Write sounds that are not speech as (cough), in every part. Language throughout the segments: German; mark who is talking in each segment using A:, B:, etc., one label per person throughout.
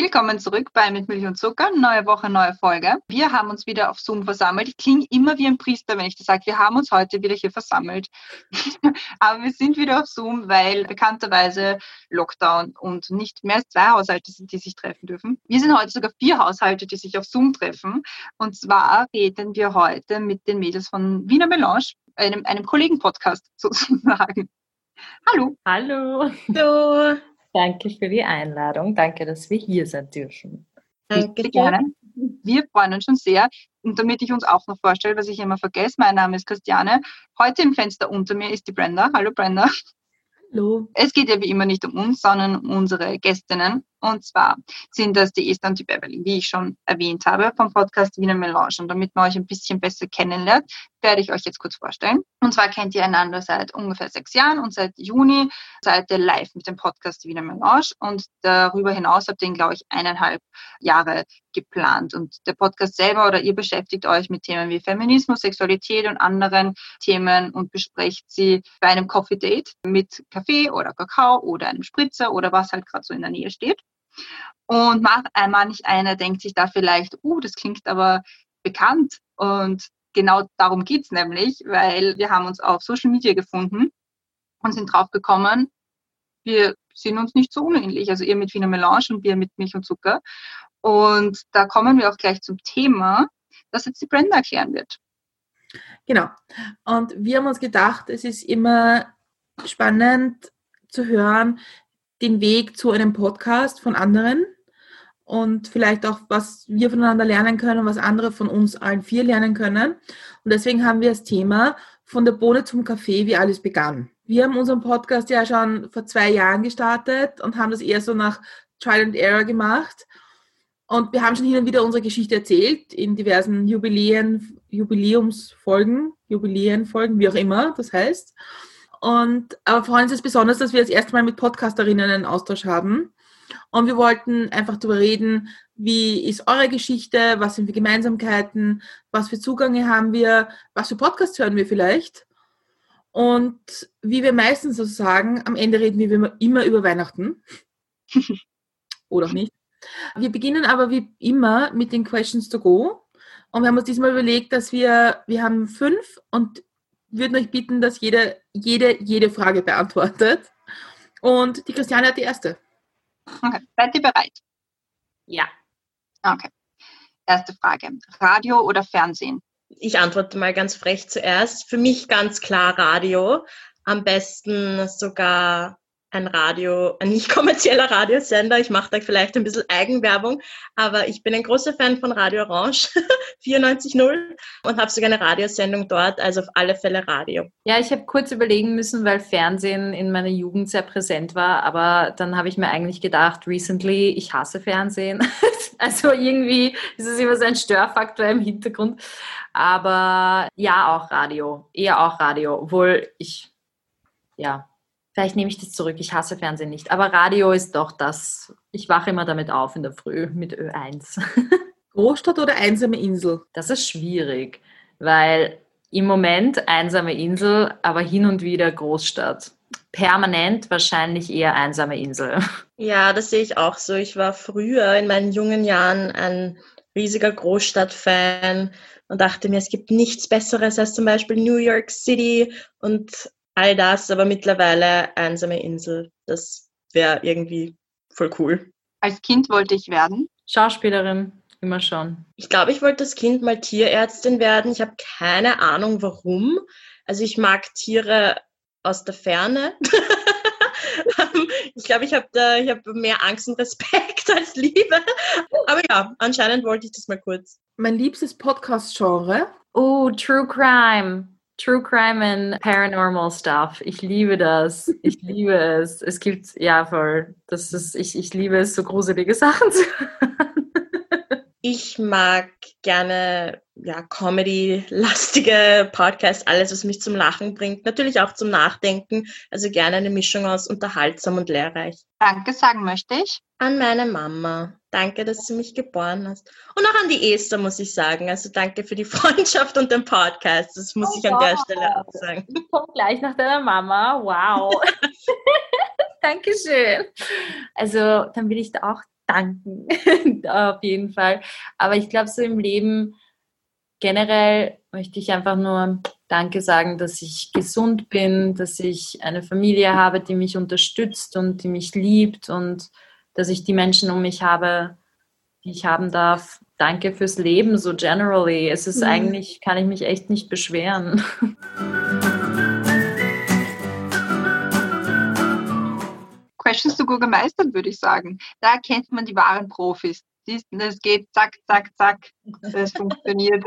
A: Willkommen zurück bei Mit Milch und Zucker. Neue Woche, neue Folge. Wir haben uns wieder auf Zoom versammelt. Ich klinge immer wie ein Priester, wenn ich das sage. Wir haben uns heute wieder hier versammelt. (laughs) Aber wir sind wieder auf Zoom, weil bekannterweise Lockdown und nicht mehr als zwei Haushalte sind, die sich treffen dürfen. Wir sind heute sogar vier Haushalte, die sich auf Zoom treffen. Und zwar reden wir heute mit den Mädels von Wiener Melange, einem, einem Kollegen-Podcast sozusagen. Hallo.
B: Hallo.
C: Hallo.
B: Danke für die Einladung. Danke, dass wir hier sein dürfen.
A: Danke gerne. Wir freuen uns schon sehr. Und damit ich uns auch noch vorstelle, was ich immer vergesse, mein Name ist Christiane. Heute im Fenster unter mir ist die Brenda. Hallo Brenda.
C: Hallo.
A: Es geht ja wie immer nicht um uns, sondern um unsere Gästinnen. Und zwar sind das die Esther und die Beverly, wie ich schon erwähnt habe, vom Podcast Wiener Melange. Und damit man euch ein bisschen besser kennenlernt, werde ich euch jetzt kurz vorstellen. Und zwar kennt ihr einander seit ungefähr sechs Jahren und seit Juni seid ihr live mit dem Podcast Wiener Melange. Und darüber hinaus habt ihr ihn, glaube ich, eineinhalb Jahre geplant. Und der Podcast selber oder ihr beschäftigt euch mit Themen wie Feminismus, Sexualität und anderen Themen und besprecht sie bei einem Coffee Date mit Kaffee oder Kakao oder einem Spritzer oder was halt gerade so in der Nähe steht. Und manch einer denkt sich da vielleicht, uh, das klingt aber bekannt. Und genau darum geht es nämlich, weil wir haben uns auf Social Media gefunden und sind drauf gekommen, wir sind uns nicht so unähnlich. Also ihr mit Wiener Melange und wir mit Milch und Zucker. Und da kommen wir auch gleich zum Thema, das jetzt die Brenda erklären wird.
C: Genau. Und wir haben uns gedacht, es ist immer spannend zu hören, den Weg zu einem Podcast von anderen und vielleicht auch, was wir voneinander lernen können, was andere von uns allen vier lernen können. Und deswegen haben wir das Thema von der Bohne zum Kaffee, wie alles begann. Wir haben unseren Podcast ja schon vor zwei Jahren gestartet und haben das eher so nach Trial and Error gemacht. Und wir haben schon hin und wieder unsere Geschichte erzählt in diversen Jubiläen, Jubiläumsfolgen, Jubiläenfolgen, wie auch immer das heißt. Und vor allem ist es besonders, dass wir das erste Mal mit Podcasterinnen einen Austausch haben. Und wir wollten einfach darüber reden, wie ist eure Geschichte, was sind für Gemeinsamkeiten, was für Zugänge haben wir, was für Podcasts hören wir vielleicht. Und wie wir meistens so sagen, am Ende reden wir immer über Weihnachten. (laughs) Oder auch nicht. Wir beginnen aber wie immer mit den Questions to go. Und wir haben uns diesmal überlegt, dass wir, wir haben fünf und würden euch bitten, dass jeder, jede, jede Frage beantwortet. Und die Christiane hat die erste.
A: Okay, seid ihr bereit?
B: Ja.
A: Okay. Erste Frage. Radio oder Fernsehen?
B: Ich antworte mal ganz frech zuerst. Für mich ganz klar Radio. Am besten sogar ein Radio, ein nicht kommerzieller Radiosender. Ich mache da vielleicht ein bisschen Eigenwerbung, aber ich bin ein großer Fan von Radio Orange (laughs) 94.0 und habe sogar eine Radiosendung dort, also auf alle Fälle Radio.
D: Ja, ich habe kurz überlegen müssen, weil Fernsehen in meiner Jugend sehr präsent war, aber dann habe ich mir eigentlich gedacht, recently, ich hasse Fernsehen. (laughs) also irgendwie ist es immer so ein Störfaktor im Hintergrund. Aber ja, auch Radio, eher auch Radio, obwohl ich, ja, Vielleicht nehme ich das zurück. Ich hasse Fernsehen nicht. Aber Radio ist doch das. Ich wache immer damit auf in der Früh mit Ö1. (laughs)
C: Großstadt oder einsame Insel?
D: Das ist schwierig, weil im Moment einsame Insel, aber hin und wieder Großstadt. Permanent wahrscheinlich eher einsame Insel. (laughs)
B: Ja, das sehe ich auch so. Ich war früher in meinen jungen Jahren ein riesiger Großstadtfan und dachte mir, es gibt nichts Besseres als zum Beispiel New York City und all das, aber mittlerweile einsame Insel. Das wäre irgendwie voll cool.
A: Als Kind wollte ich werden.
D: Schauspielerin, immer schon.
B: Ich glaube, ich wollte als Kind mal Tierärztin werden. Ich habe keine Ahnung warum. Also ich mag Tiere aus der Ferne. (laughs) ich glaube, ich habe hab mehr Angst und Respekt (laughs) als Liebe. Aber ja, anscheinend wollte ich das mal kurz.
C: Mein liebstes Podcast-Genre?
D: Oh, True Crime. True Crime and Paranormal Stuff. Ich liebe das. Ich liebe es. Es gibt, ja, voll. Das ist, ich, ich liebe es, so gruselige (laughs) Sachen zu hören.
B: Ich mag gerne ja, Comedy-lastige Podcast, alles, was mich zum Lachen bringt, natürlich auch zum Nachdenken. Also gerne eine Mischung aus unterhaltsam und lehrreich.
A: Danke sagen möchte ich.
B: An meine Mama. Danke, dass du mich geboren hast. Und auch an die Esther, muss ich sagen. Also danke für die (laughs) Freundschaft und den Podcast. Das muss oh, ich an der Stelle auch sagen.
D: Ich komme gleich nach deiner Mama. Wow. (laughs) (laughs) Dankeschön. Also dann will ich da auch danken. (laughs) Auf jeden Fall. Aber ich glaube, so im Leben generell möchte ich einfach nur Danke sagen, dass ich gesund bin, dass ich eine Familie habe, die mich unterstützt und die mich liebt und dass ich die Menschen um mich habe, die ich haben darf. Danke fürs Leben, so generally. Es ist mhm. eigentlich, kann ich mich echt nicht beschweren. (laughs)
A: Questions to Go gemeistert, würde ich sagen. Da erkennt man die wahren Profis. Es geht zack, zack, zack. Das funktioniert.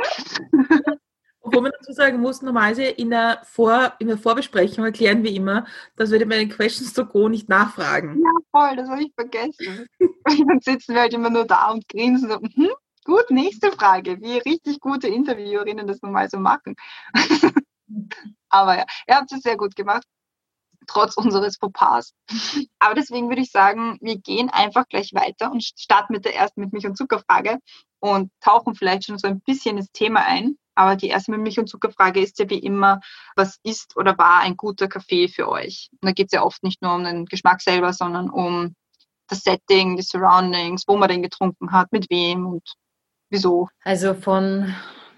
A: (laughs)
C: Obwohl man dazu sagen muss, normalerweise in der, Vor, in der Vorbesprechung erklären wir immer, dass wir bei den Questions to Go nicht nachfragen.
A: Ja, voll, das habe ich vergessen. (laughs) dann sitzen wir halt immer nur da und grinsen so, hm, gut, nächste Frage, wie richtig gute Interviewerinnen das nun mal so machen. (laughs) Aber ja, ihr habt es sehr gut gemacht trotz unseres Fauxpas. Aber deswegen würde ich sagen, wir gehen einfach gleich weiter und starten mit der ersten mit Milch- und Zuckerfrage und tauchen vielleicht schon so ein bisschen ins Thema ein. Aber die erste mit Milch- und Zuckerfrage ist ja wie immer, was ist oder war ein guter Kaffee für euch? Und da geht es ja oft nicht nur um den Geschmack selber, sondern um das Setting, die Surroundings, wo man den getrunken hat, mit wem und wieso.
D: Also von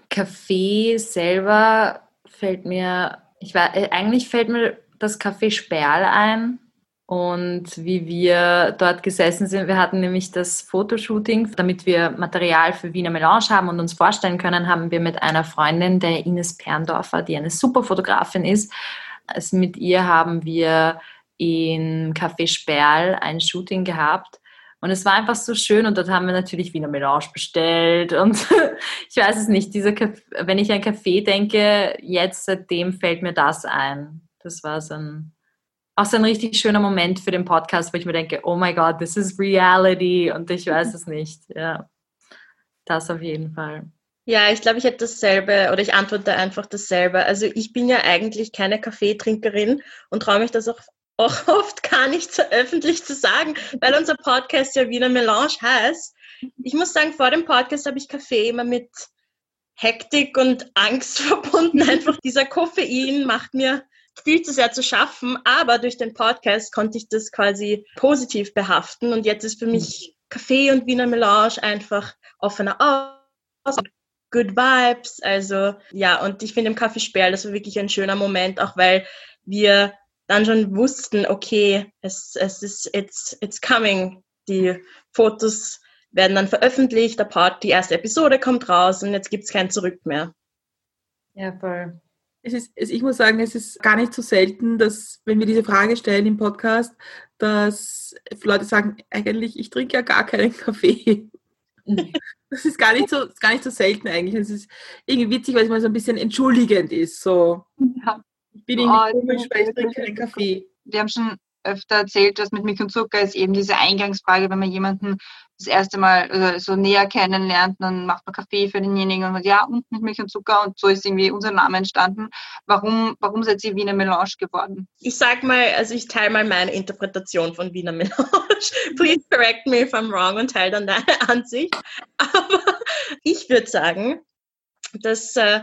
D: Kaffee selber fällt mir, ich war, äh, eigentlich fällt mir das Café Sperl ein. Und wie wir dort gesessen sind, wir hatten nämlich das Fotoshooting, damit wir Material für Wiener Melange haben und uns vorstellen können, haben wir mit einer Freundin, der Ines Perndorfer, die eine super Fotografin ist, also mit ihr haben wir in Café Sperl ein Shooting gehabt. Und es war einfach so schön und dort haben wir natürlich Wiener Melange bestellt und (laughs) ich weiß es nicht, dieser wenn ich an Kaffee denke, jetzt seitdem fällt mir das ein das war so ein, auch so ein richtig schöner Moment für den Podcast, wo ich mir denke, oh my God, this is reality und ich weiß es nicht. (laughs) Ja, das auf jeden Fall.
B: Ja, ich glaube, ich hätte dasselbe oder ich antworte einfach dasselbe. Also ich bin ja eigentlich keine Kaffeetrinkerin und traue mich das auch, auch (laughs) oft gar nicht so öffentlich zu sagen, weil unser Podcast ja Wiener Melange heißt. Ich muss sagen, vor dem Podcast habe ich Kaffee immer mit Hektik und Angst (laughs) verbunden. Einfach dieser Koffein macht mir viel zu sehr zu schaffen, aber durch den Podcast konnte ich das quasi positiv behaften und jetzt ist für mich Kaffee und Wiener Melange einfach offener Aus, good vibes, also ja, und ich finde im Kaffee Sperl, das war wirklich ein schöner Moment, auch weil wir dann schon wussten, okay, es, es ist, it's, it's coming, die Fotos werden dann veröffentlicht, der Part, die erste Episode kommt raus und jetzt gibt es kein Zurück mehr.
D: Ja, voll.
C: Es ist, ich muss sagen, es ist gar nicht so selten, dass, wenn wir diese Frage stellen im Podcast, dass Leute sagen, eigentlich, ich trinke ja gar keinen Kaffee. Mhm. (laughs) Das ist gar nicht so, gar nicht so selten eigentlich. Es ist irgendwie witzig, weil es mal so ein bisschen entschuldigend ist. So, ja. ich bin irgendwie oh, komisch, weil ich trinke keinen Kaffee.
A: Wir haben schon öfter erzählt, dass mit Milch und Zucker ist eben diese Eingangsfrage, wenn man jemanden das erste Mal äh, so näher kennenlernt, dann macht man Kaffee für denjenigen und sagt, ja, und mit Milch und Zucker und so ist irgendwie unser Name entstanden. Warum, warum seid ihr Wiener Melange geworden?
B: Ich sag mal, also ich teile mal meine Interpretation von Wiener Melange. (laughs) Please correct me if I'm wrong und teile dann deine (laughs) Ansicht. Aber ich würde sagen, dass äh,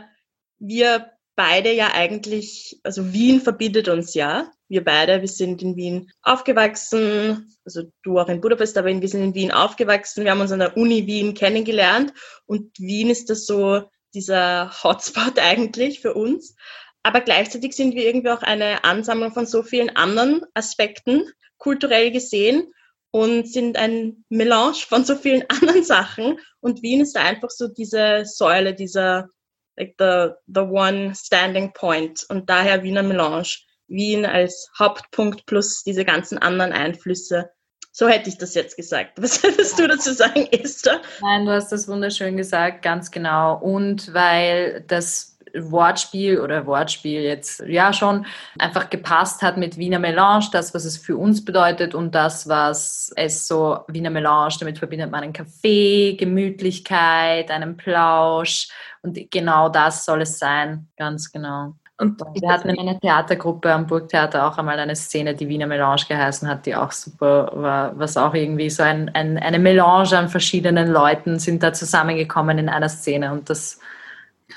B: wir beide ja eigentlich, also Wien verbindet uns ja. Wir beide, wir sind in Wien aufgewachsen, also du auch in Budapest, aber wir sind in Wien aufgewachsen. Wir haben uns an der Uni Wien kennengelernt und Wien ist das so dieser Hotspot (laughs) eigentlich für uns. Aber gleichzeitig sind wir irgendwie auch eine Ansammlung von so vielen anderen Aspekten, kulturell gesehen, und sind ein Melange von so vielen (laughs) anderen Sachen. Und Wien ist da einfach so diese Säule, dieser like the, the one standing point und daher Wiener Melange. Wien als Hauptpunkt plus diese ganzen anderen Einflüsse. So hätte ich das jetzt gesagt. Was (laughs) würdest du dazu sagen, Esther?
D: Nein, du hast das wunderschön gesagt, ganz genau. Und weil das Wortspiel oder Wortspiel jetzt ja schon einfach gepasst hat mit Wiener Melange, das, was es für uns bedeutet und das, was es so Wiener Melange, damit verbindet man einen Kaffee, Gemütlichkeit, einen Plausch und genau das soll es sein, ganz genau. Und wir hatten in einer Theatergruppe am Burgtheater auch einmal eine Szene, die Wiener Melange geheißen hat, die auch super war, was auch irgendwie so ein, ein, eine Melange an verschiedenen Leuten sind da zusammengekommen in einer Szene und das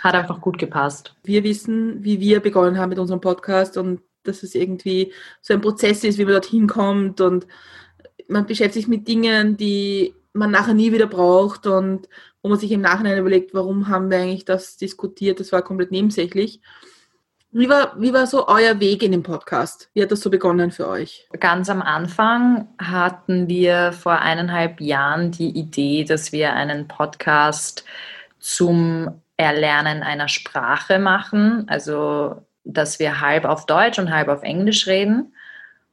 D: hat einfach gut gepasst.
C: Wir wissen, wie wir begonnen haben mit unserem Podcast und dass es irgendwie so ein Prozess ist, wie man dorthin kommt und man beschäftigt sich mit Dingen, die man nachher nie wieder braucht und wo man sich im Nachhinein überlegt, warum haben wir eigentlich das diskutiert, das war komplett nebensächlich. Wie war, wie war so euer Weg in den Podcast? Wie hat das so begonnen für euch?
D: Ganz am Anfang hatten wir vor eineinhalb Jahren die Idee, dass wir einen Podcast zum Erlernen einer Sprache machen. Also, dass wir halb auf Deutsch und halb auf Englisch reden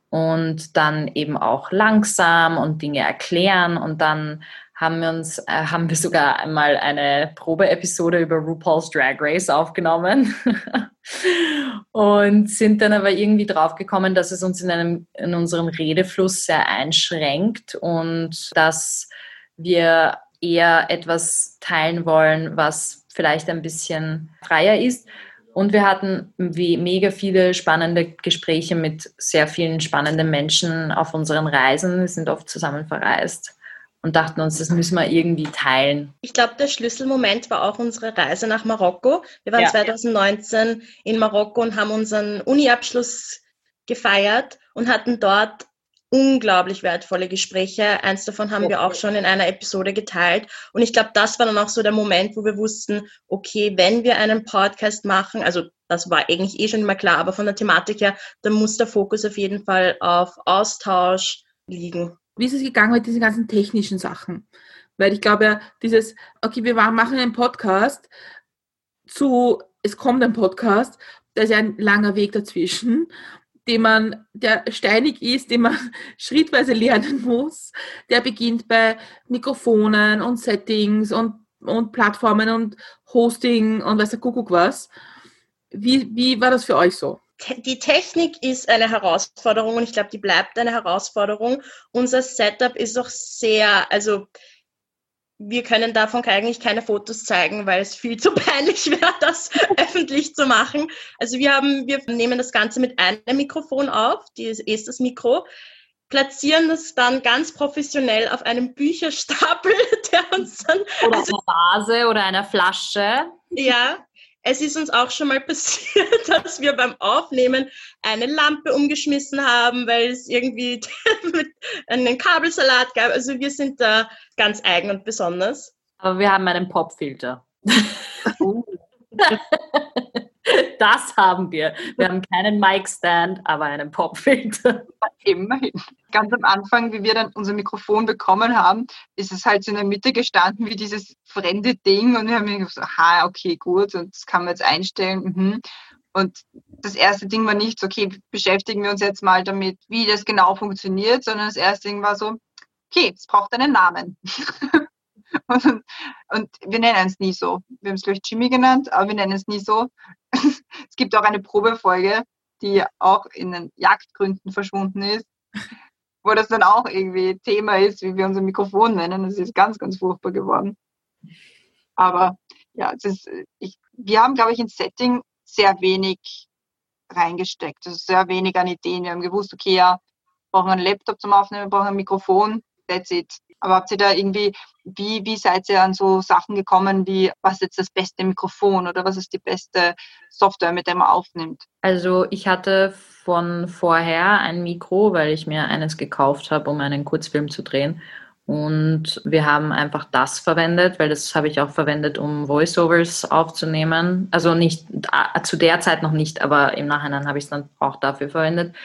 D: und dann eben auch langsam und Dinge erklären und dann haben wir uns, äh, haben wir sogar einmal eine Probeepisode über RuPaul's Drag Race aufgenommen (laughs) und sind dann aber irgendwie draufgekommen, dass es uns in, einem, in unserem Redefluss sehr einschränkt und dass wir eher etwas teilen wollen, was vielleicht ein bisschen freier ist. Und wir hatten wie mega viele spannende Gespräche mit sehr vielen spannenden Menschen auf unseren Reisen. Wir sind oft zusammen verreist und dachten uns, das müssen wir irgendwie teilen.
B: Ich glaube, der Schlüsselmoment war auch unsere Reise nach Marokko. Wir waren ja. 2019 in Marokko und haben unseren Uni-Abschluss gefeiert und hatten dort unglaublich wertvolle Gespräche. Eins davon haben wir auch schon in einer Episode geteilt. Und ich glaube, das war dann auch so der Moment, wo wir wussten, okay, wenn wir einen Podcast machen, also das war eigentlich eh schon immer klar, aber von der Thematik her, dann muss der Fokus auf jeden Fall auf Austausch liegen
C: wie ist es gegangen mit diesen ganzen technischen Sachen? Weil ich glaube ja, dieses, okay, wir machen einen Podcast zu, es kommt ein Podcast, da ist ja ein langer Weg dazwischen, den man, der steinig ist, den man (laughs) schrittweise lernen muss. Der beginnt bei Mikrofonen und Settings und, und Plattformen und Hosting und weiß der Kuckuck was. Wie, wie war das für euch so?
B: die Technik ist eine Herausforderung und ich glaube, die bleibt eine Herausforderung. Unser Setup ist auch sehr, also wir können davon eigentlich keine Fotos zeigen, weil es viel (laughs) zu peinlich wäre, das (laughs) öffentlich zu machen. Also wir haben, wir nehmen das Ganze mit einem Mikrofon auf, die ist das Mikro, platzieren das dann ganz professionell auf einem Bücherstapel, (laughs) der uns dann
D: oder also, einer Vase oder einer Flasche.
B: Ja, es ist uns auch schon mal (laughs) passiert, dass wir beim Aufnehmen eine Lampe umgeschmissen haben, weil es irgendwie (laughs) einen Kabelsalat gab. Also wir sind da ganz eigen und besonders.
D: Aber wir haben einen Popfilter. (laughs) Das haben wir. Wir haben keinen Mic-Stand, aber einen Popfilter.
A: Immerhin. Ganz am Anfang, wie wir dann unser Mikrofon bekommen haben, ist es halt so in der Mitte gestanden wie dieses fremde Ding und wir haben gesagt, aha, okay, gut, und das kann man jetzt einstellen. Mhm. Und das erste Ding war nicht okay, beschäftigen wir uns jetzt mal damit, wie das genau funktioniert, sondern das erste Ding war so, okay, es braucht einen Namen. (laughs) und, und, wir nennen es nie so. Wir haben es, ich, Jimmy genannt, aber wir nennen es nie so. (laughs) es gibt auch eine Probefolge, die auch in den Jagdgründen verschwunden ist, wo das dann auch irgendwie Thema ist, wie wir unser Mikrofon nennen. Das ist ganz, ganz furchtbar geworden. Aber ja, es ist, ich, wir haben, glaube ich, ins Setting sehr wenig reingesteckt. Also sehr wenig an Ideen. Wir haben gewusst, okay, ja, wir brauchen einen Laptop zum Aufnehmen, wir brauchen ein Mikrofon, that's it. Aber habt ihr da irgendwie, wie, wie seid ihr an so Sachen gekommen, wie was ist jetzt das beste Mikrofon oder was ist die beste Software, mit der man aufnimmt?
D: Also ich hatte von vorher ein Mikro, weil ich mir eines gekauft habe, um einen Kurzfilm zu drehen. Und wir haben einfach das verwendet, weil das habe ich auch verwendet, um Voiceovers aufzunehmen. Also nicht äh, zu der Zeit noch nicht, aber im Nachhinein habe ich es dann auch dafür verwendet.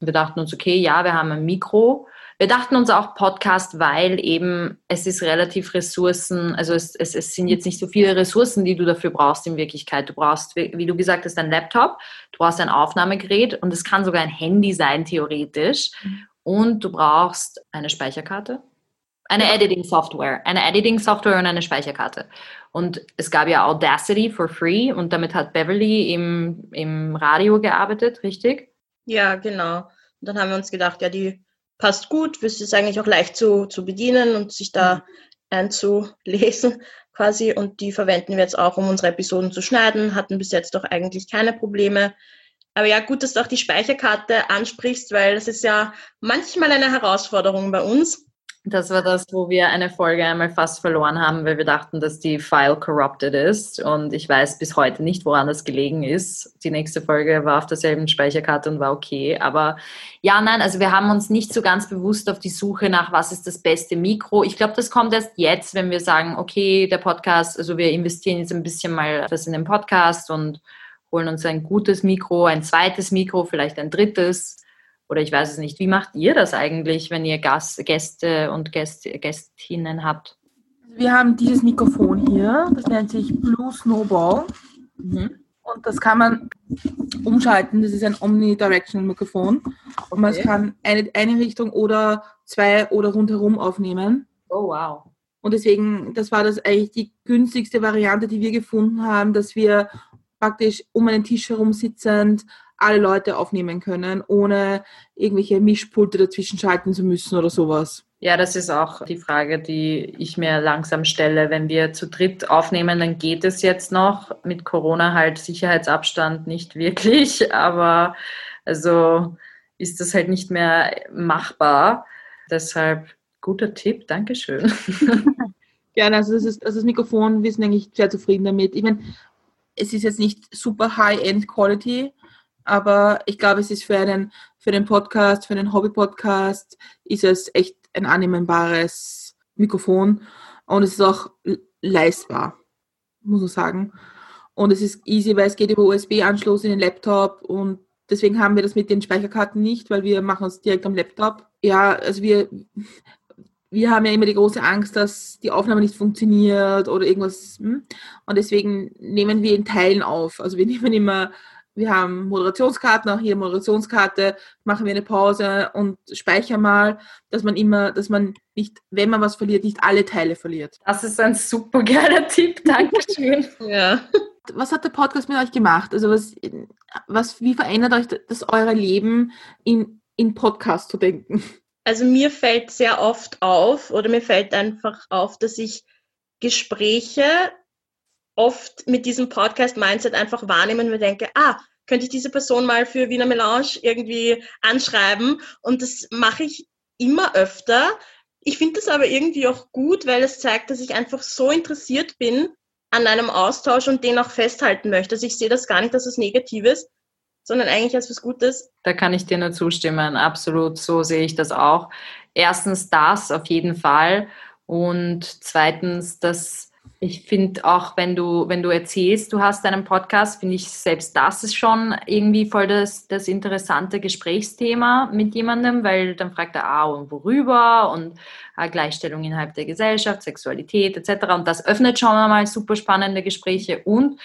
D: Und wir dachten uns, okay, ja, wir haben ein Mikro wir dachten uns auch Podcast, weil eben es ist relativ Ressourcen, also es, es, es sind jetzt nicht so viele Ressourcen, die du dafür brauchst in Wirklichkeit. Du brauchst, wie du gesagt hast, ein Laptop, du brauchst ein Aufnahmegerät und es kann sogar ein Handy sein, theoretisch. Und du brauchst eine Speicherkarte, eine Editing-Software, eine Editing-Software und eine Speicherkarte. Und es gab ja Audacity for free und damit hat Beverly im, im Radio gearbeitet, richtig?
B: Ja, genau. Und dann haben wir uns gedacht, ja, die passt gut, es ist eigentlich auch leicht zu, zu bedienen und sich da mhm. einzulesen (laughs) quasi. Und die verwenden wir jetzt auch, um unsere Episoden zu schneiden, hatten bis jetzt doch eigentlich keine Probleme. Aber ja, gut, dass du auch die Speicherkarte ansprichst, weil das ist ja manchmal eine Herausforderung bei uns.
D: Das war das, wo wir eine Folge einmal fast verloren haben, weil wir dachten, dass die File corrupted ist. Und ich weiß bis heute nicht, woran das gelegen ist. Die nächste Folge war auf derselben Speicherkarte und war okay. Aber ja, nein, also wir haben uns nicht so ganz bewusst auf die Suche nach, was ist das beste Mikro. Ich glaube, das kommt erst jetzt, wenn wir sagen, okay, der Podcast, also wir investieren jetzt ein bisschen mal was in den Podcast und holen uns ein gutes Mikro, ein zweites Mikro, vielleicht ein drittes oder ich weiß es nicht. Wie macht ihr das eigentlich, wenn ihr Gast, Gäste und Gäst, Gästinnen habt?
C: Wir haben dieses Mikrofon hier, das nennt sich Blue Snowball. Mhm. Und das kann man umschalten. Das ist ein Omnidirectional Mikrofon. Und man okay. kann eine, eine Richtung oder zwei oder rundherum aufnehmen.
D: Oh, wow.
C: Und deswegen, das war das eigentlich die günstigste Variante, die wir gefunden haben, dass wir praktisch um einen Tisch herum sitzend alle Leute aufnehmen können, ohne irgendwelche Mischpulte dazwischen schalten zu müssen oder sowas.
D: Ja, das ist auch die Frage, die ich mir langsam stelle. Wenn wir zu dritt aufnehmen, dann geht es jetzt noch. Mit Corona halt Sicherheitsabstand nicht wirklich, (laughs) aber also ist das halt nicht mehr machbar. Deshalb guter Tipp, Dankeschön. (laughs)
C: Gerne, also das ist also das Mikrofon, wir sind eigentlich sehr zufrieden damit. Ich meine, es ist jetzt nicht super High-End Quality, aber ich glaube, es ist für einen, für den Podcast, für einen Hobby-Podcast, ist es echt ein annehmbares Mikrofon und es ist auch leistbar, muss man sagen. Und es ist easy, weil es geht über USB-Anschluss in den Laptop und deswegen haben wir das mit den Speicherkarten nicht, weil wir machen es direkt am Laptop. Ja, also wir, wir haben ja immer die große Angst, dass die Aufnahme nicht funktioniert oder irgendwas. Hm? Und deswegen nehmen wir in Teilen auf. Also wir (laughs) nehmen immer wir haben Moderationskarten, auch hier Moderationskarte, machen wir eine Pause und speichern mal, dass man immer, dass man nicht, wenn man was verliert, nicht alle Teile verliert.
D: Das ist ein super geiler Tipp, Dankeschön. (laughs)
C: ja. Was hat der Podcast mit euch gemacht? Also was, was wie verändert euch das eure Leben in, in Podcast zu denken?
B: Also mir fällt sehr oft auf oder mir fällt einfach auf, dass ich Gespräche oft mit diesem Podcast-Mindset einfach wahrnehmen und mir denke, ah, könnte ich diese Person mal für Wiener Melange irgendwie anschreiben? Und das mache ich immer öfter. Ich finde das aber irgendwie auch gut, weil es zeigt, dass ich einfach so interessiert bin an einem Austausch und den auch festhalten möchte. Also ich sehe das gar nicht als was Negatives, sondern eigentlich als was Gutes.
D: Da kann ich dir nur zustimmen. Absolut, so sehe ich das auch. Erstens das auf jeden Fall und zweitens, dass ich finde auch, wenn du, wenn du erzählst, du hast einen Podcast, finde ich selbst das ist schon irgendwie voll das, das interessante Gesprächsthema mit jemandem, weil dann fragt er, ah, und worüber und ah, Gleichstellung innerhalb der Gesellschaft, Sexualität etc. Und das öffnet schon einmal super spannende Gespräche. Und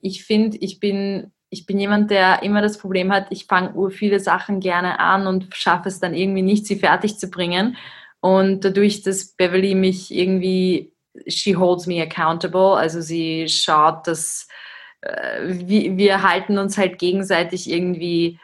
D: ich finde, ich bin, ich bin jemand, der immer das Problem hat, ich fange viele Sachen gerne an und schaffe es dann irgendwie nicht, sie fertig zu bringen. Und dadurch, dass Beverly mich irgendwie she holds me accountable. Also sie schaut, dass äh, wir, wir halten uns halt gegenseitig irgendwie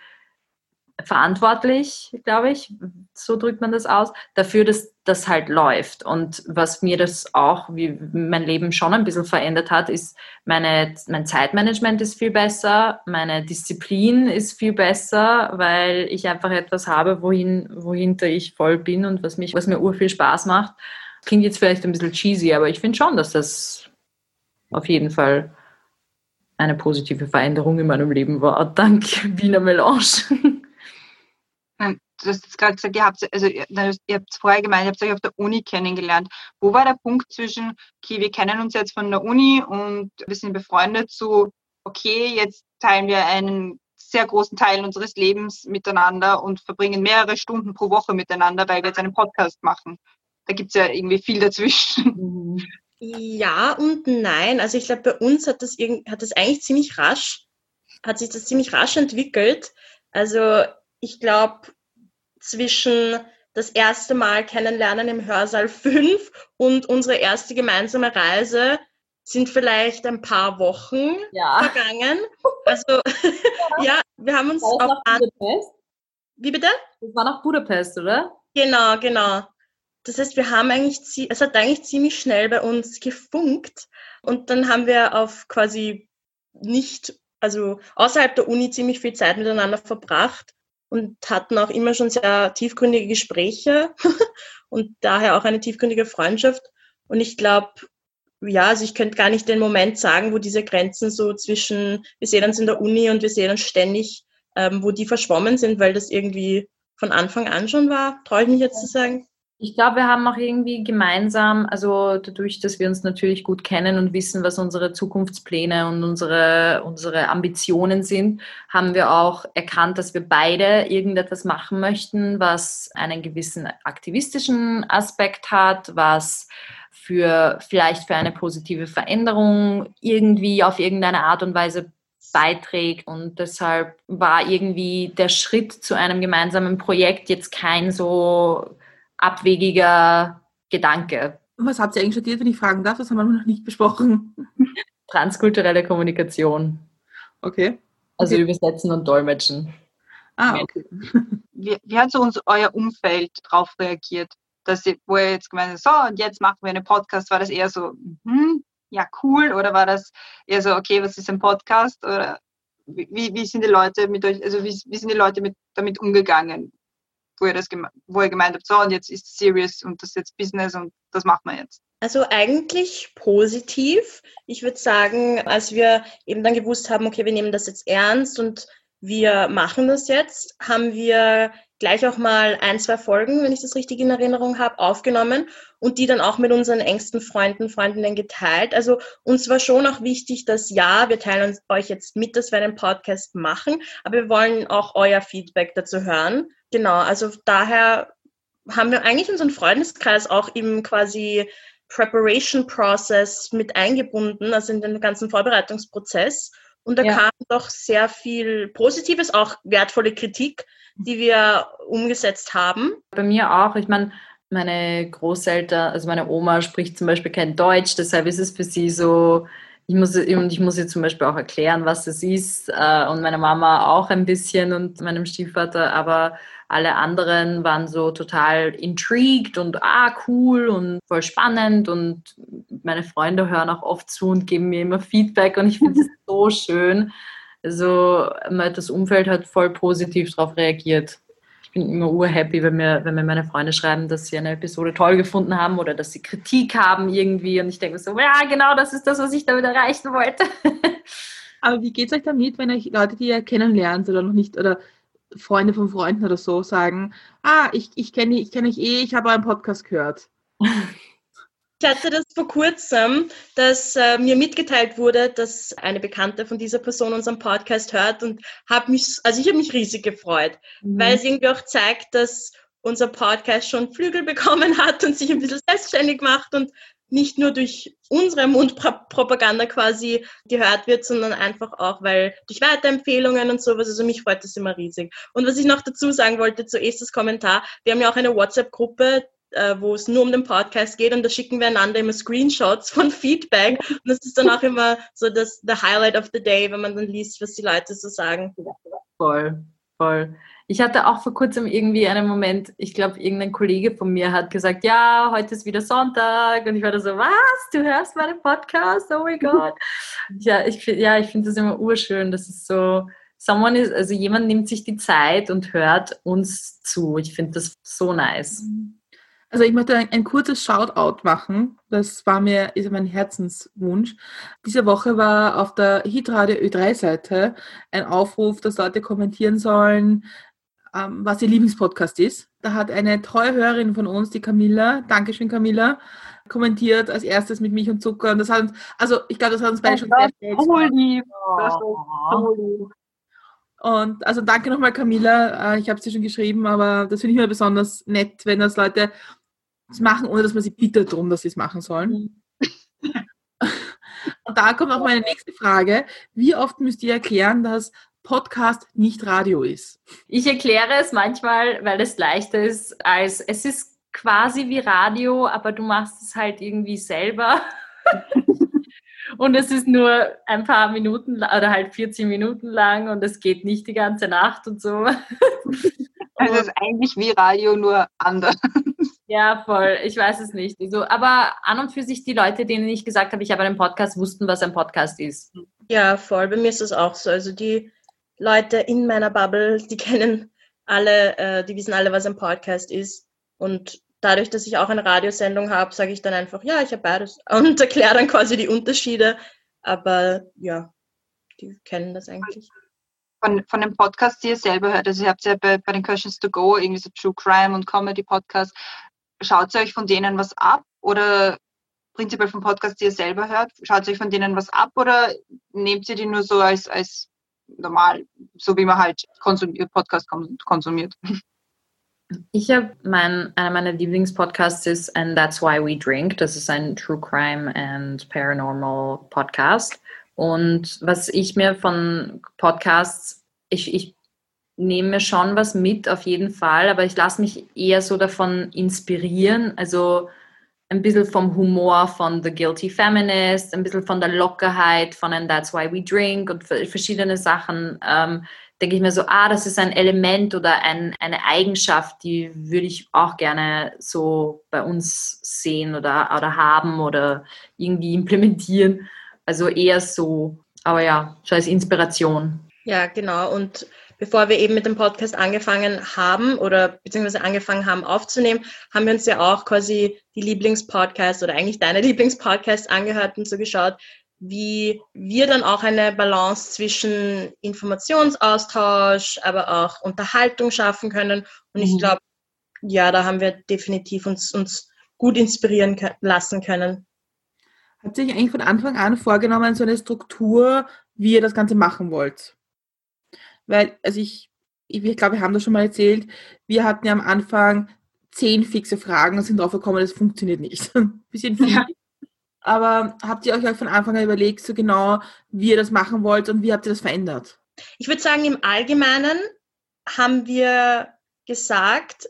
D: verantwortlich, glaube ich, so drückt man das aus, dafür, dass das halt läuft. Und was mir das auch, wie mein Leben schon ein bisschen verändert hat, ist, meine, mein Zeitmanagement ist viel besser, meine Disziplin ist viel besser, weil ich einfach etwas habe, wohin, wohinter ich voll bin und was, mich, was mir ur viel Spaß macht. Klingt jetzt vielleicht ein bisschen cheesy, aber ich finde schon, dass das auf jeden Fall eine positive Veränderung in meinem Leben war, (laughs) dank Wiener Melange.
A: Du hast jetzt gerade gesagt, ihr habt also habt vorher gemeint, ihr habt euch auf der Uni kennengelernt. Wo war der Punkt zwischen, okay, wir kennen uns jetzt von der Uni und wir sind befreundet, zu, okay, jetzt teilen wir einen sehr großen Teil unseres Lebens miteinander und verbringen mehrere Stunden pro Woche miteinander, weil wir jetzt einen Podcast machen da gibt es ja irgendwie viel dazwischen.
B: Ja und nein. Also ich glaube, bei uns hat das, hat das eigentlich ziemlich rasch, hat sich das ziemlich rasch entwickelt. Also ich glaube, zwischen das erste Mal kennenlernen im Hörsaal 5 und unsere erste gemeinsame Reise sind vielleicht ein paar Wochen
D: Ja.
B: vergangen. Also (laughs) ja, wir haben uns auf
D: Budapest?
B: Wie bitte?
D: Das war nach Budapest, oder?
B: Genau, genau. Das heißt, wir haben eigentlich, es hat eigentlich ziemlich schnell bei uns gefunkt und dann haben wir auf quasi nicht, also außerhalb der Uni ziemlich viel Zeit miteinander verbracht und hatten auch immer schon sehr tiefgründige Gespräche (laughs) und daher auch eine tiefgründige Freundschaft. Und ich glaube, ja, also ich könnte gar nicht den Moment sagen, wo diese Grenzen so zwischen, wir sehen uns in der Uni und wir sehen uns ständig, ähm, wo die verschwommen sind, weil das irgendwie von Anfang an schon war, traue ich mich jetzt zu sagen.
D: Ich glaube, wir haben auch irgendwie gemeinsam, also dadurch, dass wir uns natürlich gut kennen und wissen, was unsere Zukunftspläne und unsere, unsere Ambitionen sind, haben wir auch erkannt, dass wir beide irgendetwas machen möchten, was einen gewissen aktivistischen Aspekt hat, was für vielleicht für eine positive Veränderung irgendwie auf irgendeine Art und Weise beiträgt. Und deshalb war irgendwie der Schritt zu einem gemeinsamen Projekt jetzt kein so abwegiger Gedanke.
C: Was habt ihr eigentlich studiert, wenn ich fragen darf? Das haben wir noch nicht besprochen. (laughs)
D: Transkulturelle Kommunikation.
C: Okay.
D: Also
C: Okay.
D: übersetzen und dolmetschen.
C: Ah, okay. (laughs)
A: Wie, wie hat so uns euer Umfeld darauf reagiert? Dass ihr, wo ihr jetzt gemeint habt, so, und jetzt machen wir einen Podcast, war das eher so, mhm, ja, cool, oder war das eher so, okay, was ist ein Podcast? Oder wie, wie wie sind die Leute mit euch, also wie, wie sind die Leute mit, damit umgegangen, wo ihr das wo ihr gemeint habt, so, und jetzt ist es serious und das ist jetzt Business und das machen wir jetzt.
B: Also eigentlich positiv. Ich würde sagen, als wir eben dann gewusst haben, okay, wir nehmen das jetzt ernst und wir machen das jetzt, haben wir gleich auch mal ein, zwei Folgen, wenn ich das richtig in Erinnerung habe, aufgenommen und die dann auch mit unseren engsten Freunden, Freundinnen geteilt. Also uns war schon auch wichtig, dass ja, wir teilen uns euch jetzt mit, dass wir einen Podcast machen, aber wir wollen auch euer Feedback dazu hören. Genau, also daher haben wir eigentlich unseren Freundeskreis auch im quasi Preparation Process mit eingebunden, also in den ganzen Vorbereitungsprozess. Und da
D: Ja.
B: kam doch sehr viel Positives, auch wertvolle Kritik, die wir umgesetzt haben.
D: Bei mir auch. Ich meine, meine Großeltern, also meine Oma spricht zum Beispiel kein Deutsch, deshalb ist es für sie so, ich muss, und ich muss ihr zum Beispiel auch erklären, was es ist äh, und meine Mama auch ein bisschen und meinem Stiefvater, aber alle anderen waren so total intrigued und ah, cool und voll spannend und meine Freunde hören auch oft zu und geben mir immer Feedback und ich finde es (laughs) so schön. Also das Umfeld hat voll positiv darauf reagiert. Ich bin immer urhappy, wenn mir, wenn mir meine Freunde schreiben, dass sie eine Episode toll gefunden haben oder dass sie Kritik haben irgendwie und ich denke so, ja, genau, das ist das, was ich damit erreichen wollte.
C: Aber wie geht es euch damit, wenn euch Leute, die ihr kennenlernt oder noch nicht, oder Freunde von Freunden oder so sagen, ah, ich, ich kenne ich kenn euch eh, ich habe euren Podcast gehört.
B: Ich hatte das vor kurzem, dass äh, mir mitgeteilt wurde, dass eine Bekannte von dieser Person unseren Podcast hört und habe mich, also ich habe mich riesig gefreut, weil es irgendwie auch zeigt, dass unser Podcast schon Flügel (laughs) bekommen hat und sich ein bisschen selbstständig macht und nicht nur durch unsere Mundpropaganda quasi gehört wird, sondern einfach auch, weil durch Weiterempfehlungen und sowas, also mich freut das immer riesig. Und was ich noch dazu sagen wollte, zuerst das Kommentar, wir haben ja auch eine WhatsApp-Gruppe, äh, wo es nur um den Podcast geht und da schicken wir einander immer Screenshots von Feedback und das ist dann auch immer so das the Highlight of the day, wenn man dann liest, was die Leute so sagen.
D: Voll, voll. Ich hatte auch vor kurzem irgendwie einen Moment, ich glaube, irgendein Kollege von mir hat gesagt, ja, heute ist wieder Sonntag. Und ich war da so, was? Du hörst meinen Podcast? Oh mein Gott. (laughs) ja, ich, ja, ich finde das immer urschön. Das ist so, someone ist, also jemand nimmt sich die Zeit und hört uns zu. Ich finde das so nice.
C: Also ich möchte ein, ein kurzes Shoutout machen. Das war mir ist mein Herzenswunsch. Diese Woche war auf der Hitradio Ö3-Seite ein Aufruf, dass Leute kommentieren sollen, ähm, was ihr Lieblingspodcast ist. Da hat eine treue Hörerin von uns, die Camilla, Dankeschön Camilla, kommentiert als erstes mit Milch und Zucker. Und das hat uns, also ich glaube, das hat uns beide schon sehr stolz gemacht.
A: lieb. Das war so lieb.
C: Und also danke nochmal, Camilla. Äh, Ich habe es dir schon geschrieben, aber das finde ich immer besonders nett, wenn das Leute machen, ohne dass man sie bittet darum, dass sie es machen sollen. (laughs) Und da kommt auch meine nächste Frage. Wie oft müsst ihr erklären, dass Podcast nicht Radio ist?
D: Ich erkläre es manchmal, weil es leichter ist, als es ist quasi wie Radio, aber du machst es halt irgendwie selber. (laughs) und es ist nur ein paar Minuten oder halt 40 Minuten lang und es geht nicht die ganze Nacht und so. (laughs)
A: Also es ist eigentlich wie Radio, nur anders.
D: Ja, voll. Ich weiß es nicht. Also, aber an und für sich die Leute, denen ich gesagt habe, ich habe einen Podcast, wussten, was ein Podcast ist.
B: Ja, voll. Bei mir ist das auch so. Also die Leute in meiner Bubble, die kennen alle, äh, die wissen alle, was ein Podcast ist. Und dadurch, dass ich auch eine Radiosendung habe, sage ich dann einfach, ja, ich habe beides (laughs) und erkläre dann quasi die Unterschiede. Aber ja, die kennen das eigentlich.
A: Von, von dem Podcast, die ihr selber hört, also ihr habt ja bei, bei den Questions to Go irgendwie so True Crime und Comedy Podcast, schaut ihr euch von denen was ab oder prinzipiell vom Podcast, die ihr selber hört, schaut ihr euch von denen was ab oder nehmt ihr die nur so als, als normal, so wie man halt konsumiert, Podcast konsumiert?
D: Ich habe mein, einer meiner Lieblingspodcasts ist And That's Why We Drink. Das ist ein True Crime and Paranormal Podcast. Und was ich mir von Podcasts, ich, ich nehme schon was mit, auf jeden Fall, aber ich lasse mich eher so davon inspirieren. Also ein bisschen vom Humor von The Guilty Feminist, ein bisschen von der Lockerheit von And That's Why We Drink und verschiedene Sachen. Ähm, denke ich mir so, ah, das ist ein Element oder ein, eine Eigenschaft, die würde ich auch gerne so bei uns sehen oder, oder haben oder irgendwie implementieren. Also eher so, aber ja, so als Inspiration.
B: Ja, genau. Und bevor wir eben mit dem Podcast angefangen haben oder beziehungsweise angefangen haben aufzunehmen, haben wir uns ja auch quasi die Lieblingspodcasts oder eigentlich deine (laughs) Lieblingspodcasts angehört und so geschaut, wie wir dann auch eine Balance zwischen Informationsaustausch, aber auch Unterhaltung schaffen können. Und mhm. ich glaube, ja, da haben wir definitiv uns, uns gut inspirieren lassen können.
C: Habt ihr euch eigentlich von Anfang an vorgenommen, so eine Struktur, wie ihr das Ganze machen wollt? Weil, also ich, ich, ich glaube, wir haben das schon mal erzählt, wir hatten ja am Anfang zehn fixe Fragen und sind drauf gekommen, das funktioniert nicht. (laughs) Bisschen viel. Ja. Aber habt ihr euch von Anfang an überlegt, so genau, wie ihr das machen wollt und wie habt ihr das verändert?
B: Ich würde sagen, im Allgemeinen haben wir gesagt,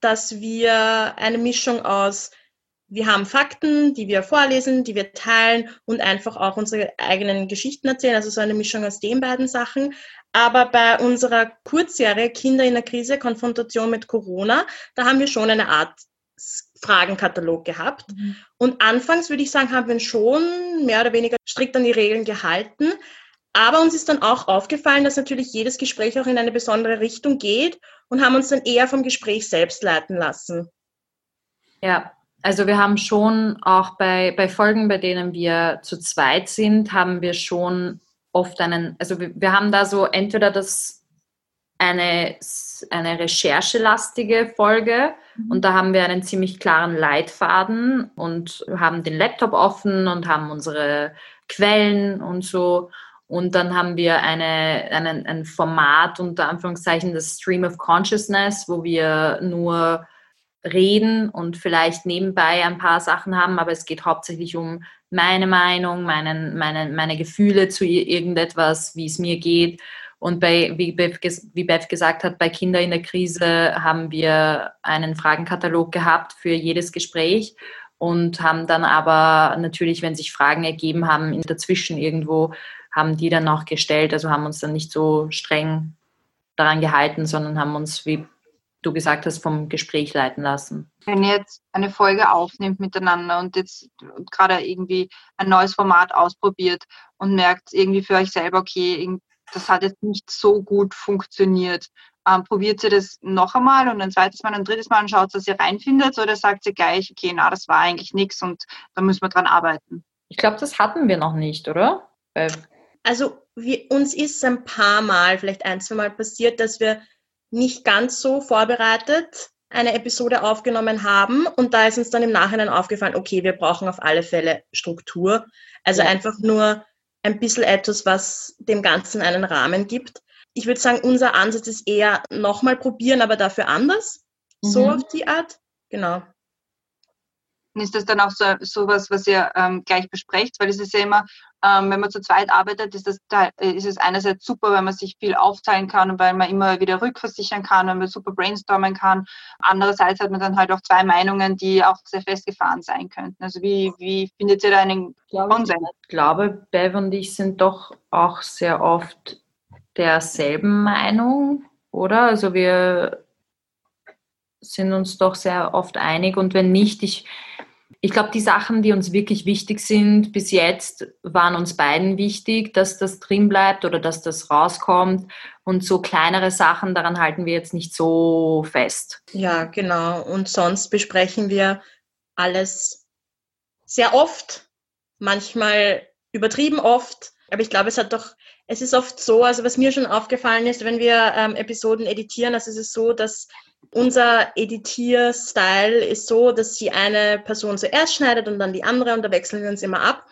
B: dass wir eine Mischung aus, wir haben Fakten, die wir vorlesen, die wir teilen und einfach auch unsere eigenen Geschichten erzählen, also so eine Mischung aus den beiden Sachen. Aber bei unserer Kurzserie Kinder in der Krise, Konfrontation mit Corona, da haben wir schon eine Art Fragenkatalog gehabt. Mhm. Und anfangs würde ich sagen, haben wir schon mehr oder weniger strikt an die Regeln gehalten. Aber uns ist dann auch aufgefallen, dass natürlich jedes Gespräch auch in eine besondere Richtung geht und haben uns dann eher vom Gespräch selbst leiten lassen.
D: Ja, also wir haben schon auch bei, bei Folgen, bei denen wir zu zweit sind, haben wir schon oft einen, also wir, wir haben da so entweder das eine, eine recherchelastige Folge mhm. und da haben wir einen ziemlich klaren Leitfaden und haben den Laptop offen und haben unsere Quellen und so. Und dann haben wir eine, einen, ein Format unter Anführungszeichen, das Stream of Consciousness, wo wir nur reden und vielleicht nebenbei ein paar Sachen haben, aber es geht hauptsächlich um meine Meinung, meinen, meine, meine Gefühle zu irgendetwas, wie es mir geht. Und bei, wie Bev, wie Bev gesagt hat, bei Kinder in der Krise haben wir einen Fragenkatalog gehabt für jedes Gespräch und haben dann aber natürlich, wenn sich Fragen ergeben haben, in dazwischen irgendwo, haben die dann auch gestellt. Also haben uns dann nicht so streng daran gehalten, sondern haben uns, wie du gesagt hast, vom Gespräch leiten lassen.
A: Wenn ihr jetzt eine Folge aufnimmt miteinander und jetzt gerade irgendwie ein neues Format ausprobiert und merkt irgendwie für euch selber, okay, das hat jetzt nicht so gut funktioniert. Ähm, probiert ihr das noch einmal und ein zweites Mal und ein drittes Mal und schaut, dass ihr reinfindet oder sagt ihr gleich, okay, na, das war eigentlich nichts und da müssen wir dran arbeiten?
D: Ich glaube, das hatten wir noch nicht, oder?
B: Also wir, uns ist ein paar Mal, vielleicht ein, zwei Mal passiert, dass wir nicht ganz so vorbereitet eine Episode aufgenommen haben und da ist uns dann im Nachhinein aufgefallen, okay, wir brauchen auf alle Fälle Struktur. Also ja. einfach nur ein bisschen etwas, was dem Ganzen einen Rahmen gibt. Ich würde sagen, unser Ansatz ist eher nochmal probieren, aber dafür anders. Mhm. So auf die Art. Genau.
A: Ist das dann auch so sowas, was ihr ähm, gleich besprecht? Weil es ist ja immer Ähm, wenn man zu zweit arbeitet, ist, das, da ist es einerseits super, weil man sich viel aufteilen kann und weil man immer wieder rückversichern kann, weil man super brainstormen kann. Andererseits hat man dann halt auch zwei Meinungen, die auch sehr festgefahren sein könnten. Also wie, wie findet ihr da einen
E: Konsens? Ich glaube, Bev und ich sind doch auch sehr oft derselben Meinung, oder? Also wir sind uns doch sehr oft einig und wenn nicht, ich, ich glaube, die Sachen, die uns wirklich wichtig sind, bis jetzt waren uns beiden wichtig, dass das drin bleibt oder dass das rauskommt. Und so kleinere Sachen, daran halten wir jetzt nicht so fest.
B: Ja, genau. Und sonst besprechen wir alles sehr oft, manchmal übertrieben oft. Aber ich glaube, es hat doch, es ist oft so, also was mir schon aufgefallen ist, wenn wir ähm, Episoden editieren, also es ist so, dass unser Editierstyle ist so, dass die eine Person zuerst schneidet und dann die andere und da wechseln wir uns immer ab.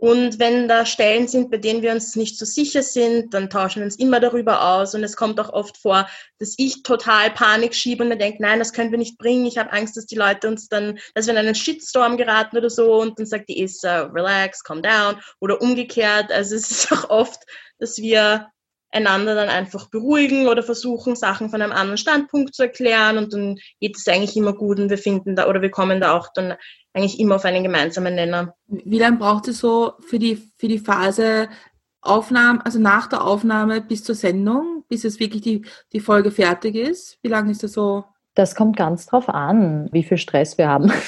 B: Und wenn da Stellen sind, bei denen wir uns nicht so sicher sind, dann tauschen wir uns immer darüber aus. Und es kommt auch oft vor, dass ich total Panik schiebe und mir denke, nein, das können wir nicht bringen. Ich habe Angst, dass die Leute uns dann, dass wir in einen Shitstorm geraten oder so. Und dann sagt die Issa, relax, calm down. Oder umgekehrt. Also es ist auch oft, dass wir einander dann einfach beruhigen oder versuchen, Sachen von einem anderen Standpunkt zu erklären und dann geht es eigentlich immer gut und wir finden da oder wir kommen da auch dann eigentlich immer auf einen gemeinsamen Nenner.
C: Wie lange braucht es so für die, für die Phase Aufnahme, also nach der Aufnahme bis zur Sendung, bis es wirklich die, die Folge fertig ist? Wie lange ist das so?
D: Das kommt ganz drauf an, wie viel Stress wir haben. (laughs)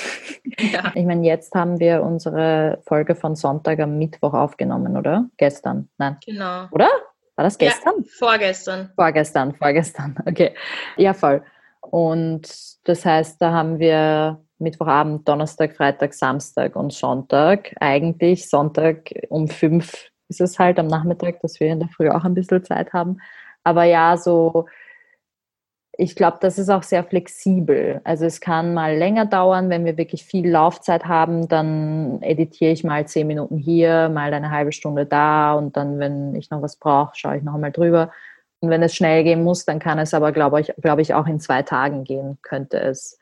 D: Ja. Ich meine, jetzt haben wir unsere Folge von Sonntag am Mittwoch aufgenommen, oder? Gestern? Nein.
B: Genau.
D: Oder? War das gestern?
B: Ja, vorgestern.
D: Vorgestern, vorgestern. (laughs) Okay. Ja, voll. Und das heißt, da haben wir Mittwochabend, Donnerstag, Freitag, Samstag und Sonntag. Eigentlich Sonntag um fünf ist es halt am Nachmittag, dass wir in der Früh auch ein bisschen Zeit haben. Aber ja, so ich glaube, das ist auch sehr flexibel. Also es kann mal länger dauern, wenn wir wirklich viel Laufzeit haben, dann editiere ich mal zehn Minuten hier, mal eine halbe Stunde da und dann, wenn ich noch was brauche, schaue ich noch einmal drüber. Und wenn es schnell gehen muss, dann kann es aber, glaube ich, glaube ich, auch in zwei Tagen gehen, könnte es.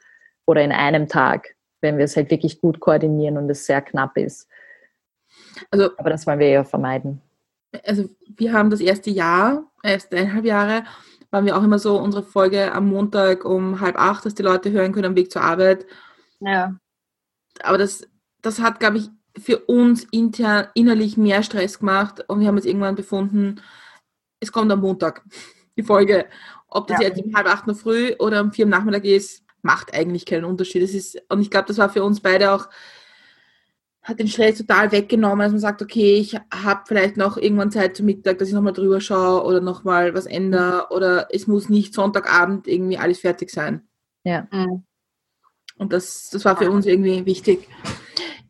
D: Oder in einem Tag, wenn wir es halt wirklich gut koordinieren und es sehr knapp ist. Also, aber das wollen wir ja vermeiden.
C: Also wir haben das erste Jahr, erst eineinhalb Jahre, waren wir auch immer so unsere Folge am Montag um halb acht, dass die Leute hören können am Weg zur Arbeit.
A: Ja.
C: Aber das, das hat, glaube ich, für uns intern innerlich mehr Stress gemacht und wir haben jetzt irgendwann befunden, es kommt am Montag (laughs) die Folge. Ob das ja. jetzt um halb acht der Früh oder um vier am Nachmittag ist, macht eigentlich keinen Unterschied. Das ist, und ich glaube, das war für uns beide auch hat den Stress total weggenommen, dass man sagt, okay, ich habe vielleicht noch irgendwann Zeit zum Mittag, dass ich nochmal drüber schaue oder nochmal was ändere oder es muss nicht Sonntagabend irgendwie alles fertig sein.
D: Ja. Mhm.
C: Und das, das war für uns irgendwie wichtig.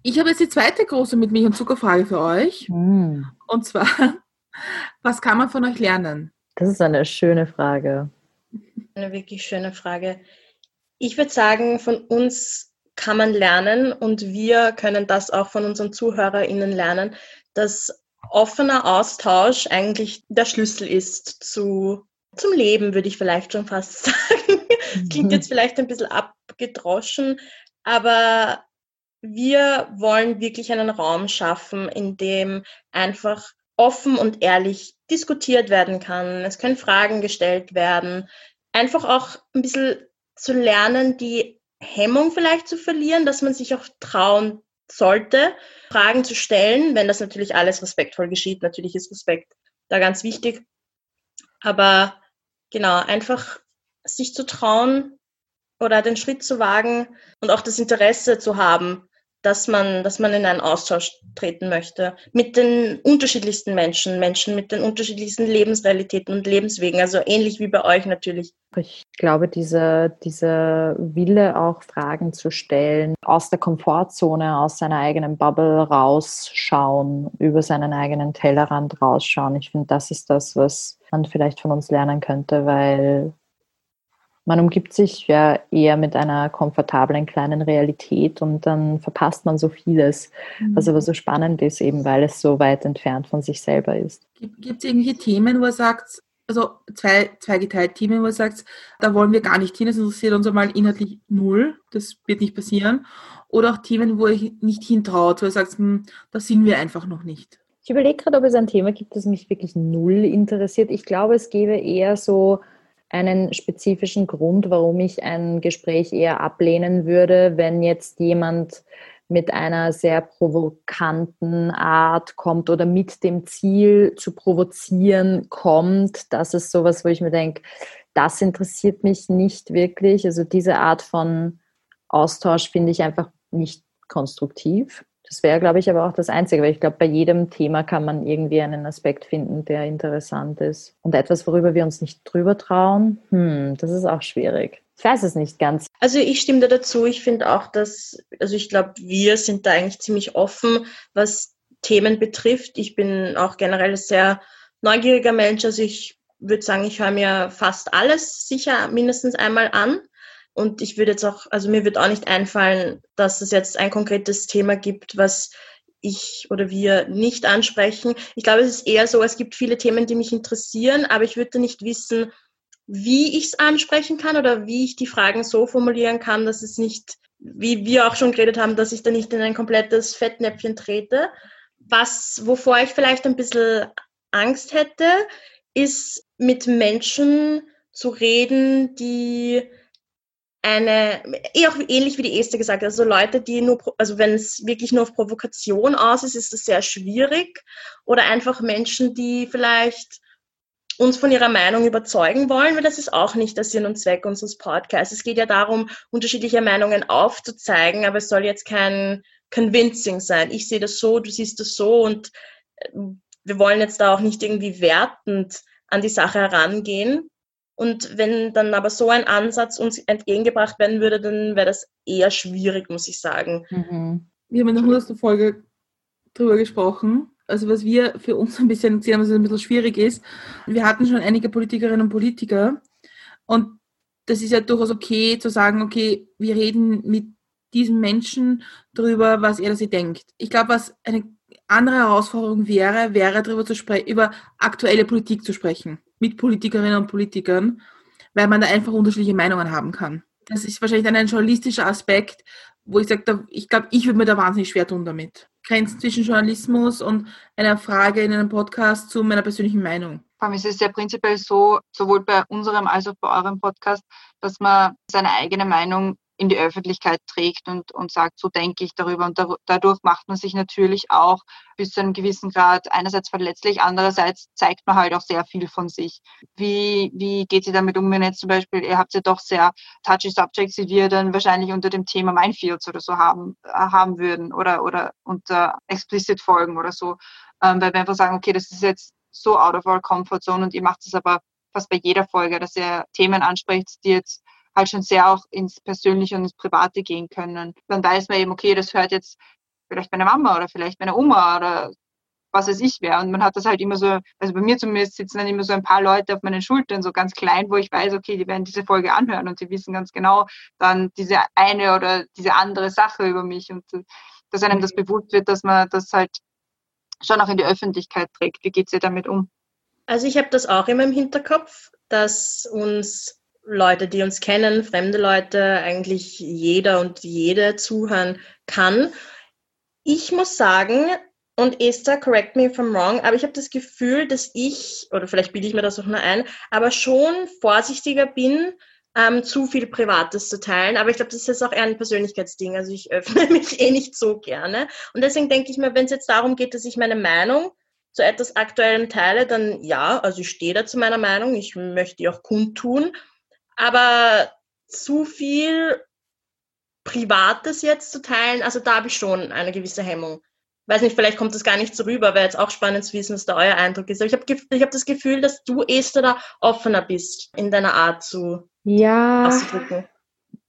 C: Ich habe jetzt die zweite große mit Milch- und Zuckerfrage für euch. Mhm. Und zwar, (laughs) was kann man von euch lernen?
D: Das ist eine schöne Frage.
B: Eine wirklich schöne Frage. Ich würde sagen, von uns kann man lernen und wir können das auch von unseren ZuhörerInnen lernen, dass offener Austausch eigentlich der Schlüssel ist zu, zum Leben, würde ich vielleicht schon fast (laughs) sagen. Klingt jetzt vielleicht ein bisschen abgedroschen, aber wir wollen wirklich einen Raum schaffen, in dem einfach offen und ehrlich diskutiert werden kann. Es können Fragen gestellt werden. Einfach auch ein bisschen zu lernen, die Hemmung vielleicht zu verlieren, dass man sich auch trauen sollte, Fragen zu stellen, wenn das natürlich alles respektvoll geschieht. Natürlich ist Respekt da ganz wichtig. Aber genau, einfach sich zu trauen oder den Schritt zu wagen und auch das Interesse zu haben, dass man, dass man in einen Austausch treten möchte mit den unterschiedlichsten Menschen, Menschen mit den unterschiedlichsten Lebensrealitäten und Lebenswegen, also ähnlich wie bei euch natürlich.
D: Ich glaube, diese, diese Wille auch Fragen zu stellen, aus der Komfortzone, aus seiner eigenen Bubble rausschauen, über seinen eigenen Tellerrand rausschauen. Ich finde, das ist das, was man vielleicht von uns lernen könnte, weil man umgibt sich ja eher mit einer komfortablen kleinen Realität und dann verpasst man so vieles, mhm. was aber so spannend ist, eben weil es so weit entfernt von sich selber ist.
C: Gibt es irgendwelche Themen, wo er sagt, also zwei, zweigeteilt Themen, wo er sagt, da wollen wir gar nicht hin, das interessiert uns einmal inhaltlich null, das wird nicht passieren. Oder auch Themen, wo er nicht hintraut, wo er sagt, hm, da sind wir einfach noch nicht.
D: Ich überlege gerade, ob es ein Thema gibt, das mich wirklich null interessiert. Ich glaube, es gäbe eher so einen spezifischen Grund, warum ich ein Gespräch eher ablehnen würde, wenn jetzt jemand mit einer sehr provokanten Art kommt oder mit dem Ziel zu provozieren kommt. Das ist sowas, wo ich mir denke, das interessiert mich nicht wirklich. Also diese Art von Austausch finde ich einfach nicht konstruktiv. Das wäre, glaube ich, aber auch das Einzige, weil ich glaube, bei jedem Thema kann man irgendwie einen Aspekt finden, der interessant ist. Und etwas, worüber wir uns nicht drüber trauen, hm, das ist auch schwierig. Ich weiß es nicht ganz.
B: Also ich stimme da dazu. Ich finde auch, dass, also ich glaube, wir sind da eigentlich ziemlich offen, was Themen betrifft. Ich bin auch generell sehr neugieriger Mensch. Also ich würde sagen, ich höre mir fast alles sicher mindestens einmal an. Und ich würde jetzt auch, also mir wird auch nicht einfallen, dass es jetzt ein konkretes Thema gibt, was ich oder wir nicht ansprechen. Ich glaube, es ist eher so, es gibt viele Themen, die mich interessieren, aber ich würde nicht wissen, wie ich es ansprechen kann oder wie ich die Fragen so formulieren kann, dass es nicht, wie wir auch schon geredet haben, dass ich da nicht in ein komplettes Fettnäpfchen trete. Was, wovor ich vielleicht ein bisschen Angst hätte, ist mit Menschen zu reden, die eine, eh auch ähnlich wie die Esther gesagt also Leute, die nur, also wenn es wirklich nur auf Provokation aus ist, ist das sehr schwierig. Oder einfach Menschen, die vielleicht uns von ihrer Meinung überzeugen wollen, weil das ist auch nicht der Sinn und Zweck unseres Podcasts. Es geht ja darum, unterschiedliche Meinungen aufzuzeigen, aber es soll jetzt kein Convincing sein. Ich sehe das so, du siehst das so und äh, wir wollen jetzt da auch nicht irgendwie wertend an die Sache herangehen, und wenn dann aber so ein Ansatz uns entgegengebracht werden würde, dann wäre das eher schwierig, muss ich sagen.
C: Mhm. Wir haben in der 100. Folge darüber gesprochen, also was wir für uns ein bisschen sehen, was ein bisschen schwierig ist. Wir hatten schon einige Politikerinnen und Politiker und das ist ja durchaus okay zu sagen, okay, wir reden mit diesem Menschen darüber, was er oder sie denkt. Ich glaube, was eine andere Herausforderung wäre, wäre darüber zu sprechen, über aktuelle Politik zu sprechen mit Politikerinnen und Politikern, weil man da einfach unterschiedliche Meinungen haben kann. Das ist wahrscheinlich dann ein journalistischer Aspekt, wo ich sage, ich glaube, ich würde mir da wahnsinnig schwer tun damit. Grenzen zwischen Journalismus und einer Frage in einem Podcast zu meiner persönlichen Meinung.
A: Allem ist es ja prinzipiell so, sowohl bei unserem als auch bei eurem Podcast, dass man seine eigene Meinung in die Öffentlichkeit trägt und, und sagt, so denke ich darüber. Und da, dadurch macht man sich natürlich auch bis zu einem gewissen Grad einerseits verletzlich, andererseits zeigt man halt auch sehr viel von sich. Wie, wie geht sie damit um, wenn jetzt zum Beispiel, ihr habt ja doch sehr touchy Subjects, die wir dann wahrscheinlich unter dem Thema Minefields oder so haben, äh, haben würden oder, oder unter explicit Folgen oder so. Ähm, weil wir einfach sagen, okay, das ist jetzt so out of our comfort zone und ihr macht es aber fast bei jeder Folge, dass ihr Themen ansprecht, die jetzt halt schon sehr auch ins Persönliche und ins Private gehen können. Dann weiß man eben, okay, das hört jetzt vielleicht meine Mama oder vielleicht meine Oma oder was es ich wäre. Und man hat das halt immer so, also bei mir zumindest sitzen dann immer so ein paar Leute auf meinen Schultern, so ganz klein, wo ich weiß, okay, die werden diese Folge anhören und die wissen ganz genau dann diese eine oder diese andere Sache über mich und dass einem das bewusst wird, dass man das halt schon auch in die Öffentlichkeit trägt. Wie geht ihr damit um?
B: Also ich habe das auch immer im Hinterkopf, dass uns Leute, die uns kennen, fremde Leute, eigentlich jeder und jede zuhören kann. Ich muss sagen, und Esther, correct me if I'm wrong, aber ich habe das Gefühl, dass ich, oder vielleicht bilde ich mir das auch nur ein, aber schon vorsichtiger bin, ähm, zu viel Privates zu teilen. Aber ich glaube, das ist auch eher ein Persönlichkeitsding. Also ich (laughs) öffne mich eh nicht so gerne. Und deswegen denke ich mir, wenn es jetzt darum geht, dass ich meine Meinung zu etwas Aktuellem teile, dann ja, also ich stehe da zu meiner Meinung, ich möchte die auch kundtun. Aber zu viel Privates jetzt zu teilen, also da habe ich schon eine gewisse Hemmung. Weiß nicht, vielleicht kommt das gar nicht so rüber, wäre jetzt auch spannend zu wissen, was da euer Eindruck ist. Aber ich habe ich hab das Gefühl, dass du, Esther, da offener bist in deiner Art zu
D: ja, auszudrücken.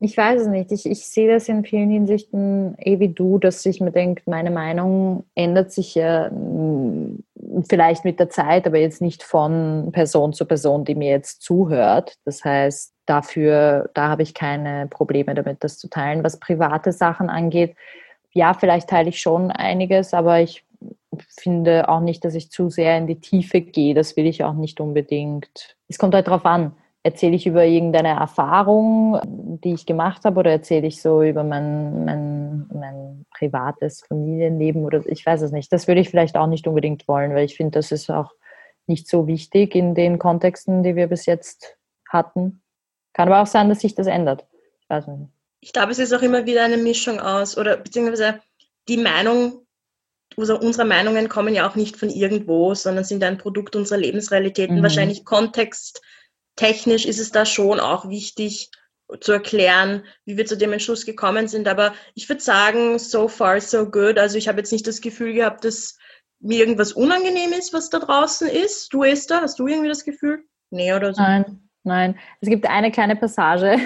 D: Ich weiß es nicht. Ich, ich sehe das in vielen Hinsichten eh wie du, dass ich mir denke, meine Meinung ändert sich ja mm, vielleicht mit der Zeit, aber jetzt nicht von Person zu Person, die mir jetzt zuhört. Das heißt, dafür, da habe ich keine Probleme damit, das zu teilen. Was private Sachen angeht, ja, vielleicht teile ich schon einiges, aber ich finde auch nicht, dass ich zu sehr in die Tiefe gehe. Das will ich auch nicht unbedingt. Es kommt halt darauf an erzähle ich über irgendeine Erfahrung, die ich gemacht habe, oder erzähle ich so über mein, mein, mein privates Familienleben oder ich weiß es nicht. Das würde ich vielleicht auch nicht unbedingt wollen, weil ich finde, das ist auch nicht so wichtig in den Kontexten, die wir bis jetzt hatten. Kann aber auch sein, dass sich das ändert. Ich weiß nicht.
B: Ich glaube, es ist auch immer wieder eine Mischung aus, oder beziehungsweise die Meinung, also unsere Meinungen kommen ja auch nicht von irgendwo, sondern sind ein Produkt unserer Lebensrealitäten. Mhm. Wahrscheinlich kontexttechnisch ist es da schon auch wichtig zu erklären, wie wir zu dem Entschluss gekommen sind. Aber ich würde sagen, so far so good. Also ich habe jetzt nicht das Gefühl gehabt, dass mir irgendwas unangenehm ist, was da draußen ist. Du, Esther, hast du irgendwie das Gefühl?
D: Nee, oder so? Nein, nein. Es gibt eine kleine Passage,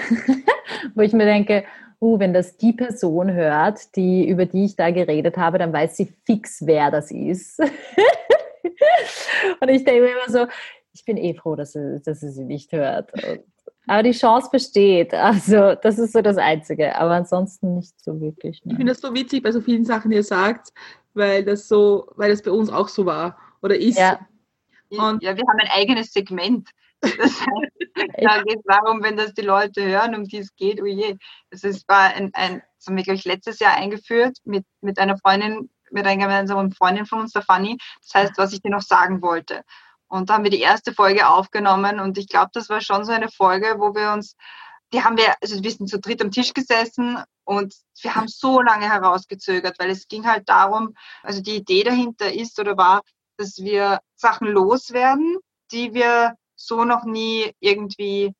D: (laughs) wo ich mir denke, uh, wenn das die Person hört, die, über die ich da geredet habe, dann weiß sie fix, wer das ist. (laughs) und ich denke mir immer so, ich bin eh froh, dass sie, dass sie sie nicht hört. Und, aber die Chance besteht. Also, das ist so das Einzige. Aber ansonsten nicht so wirklich.
C: Nein. Ich finde das so witzig bei so vielen Sachen, die ihr sagt, weil das so, weil das bei uns auch so war oder ist.
A: Ja. Und ja, wir haben ein eigenes Segment. (laughs) Das heißt, da geht es darum, wenn das die Leute hören, um die es geht, oh je. Das ist, war ein, ein das haben wir, glaube ich, letztes Jahr eingeführt mit, mit einer Freundin, mit einer gemeinsamen Freundin von uns, der Fanny. Das heißt, was ich dir noch sagen wollte. Und da haben wir die erste Folge aufgenommen und ich glaube, das war schon so eine Folge, wo wir uns, die haben wir, also wir sind zu dritt am Tisch gesessen und wir haben so lange herausgezögert, weil es ging halt darum, also die Idee dahinter ist oder war, dass wir Sachen loswerden, die wir so noch nie irgendwie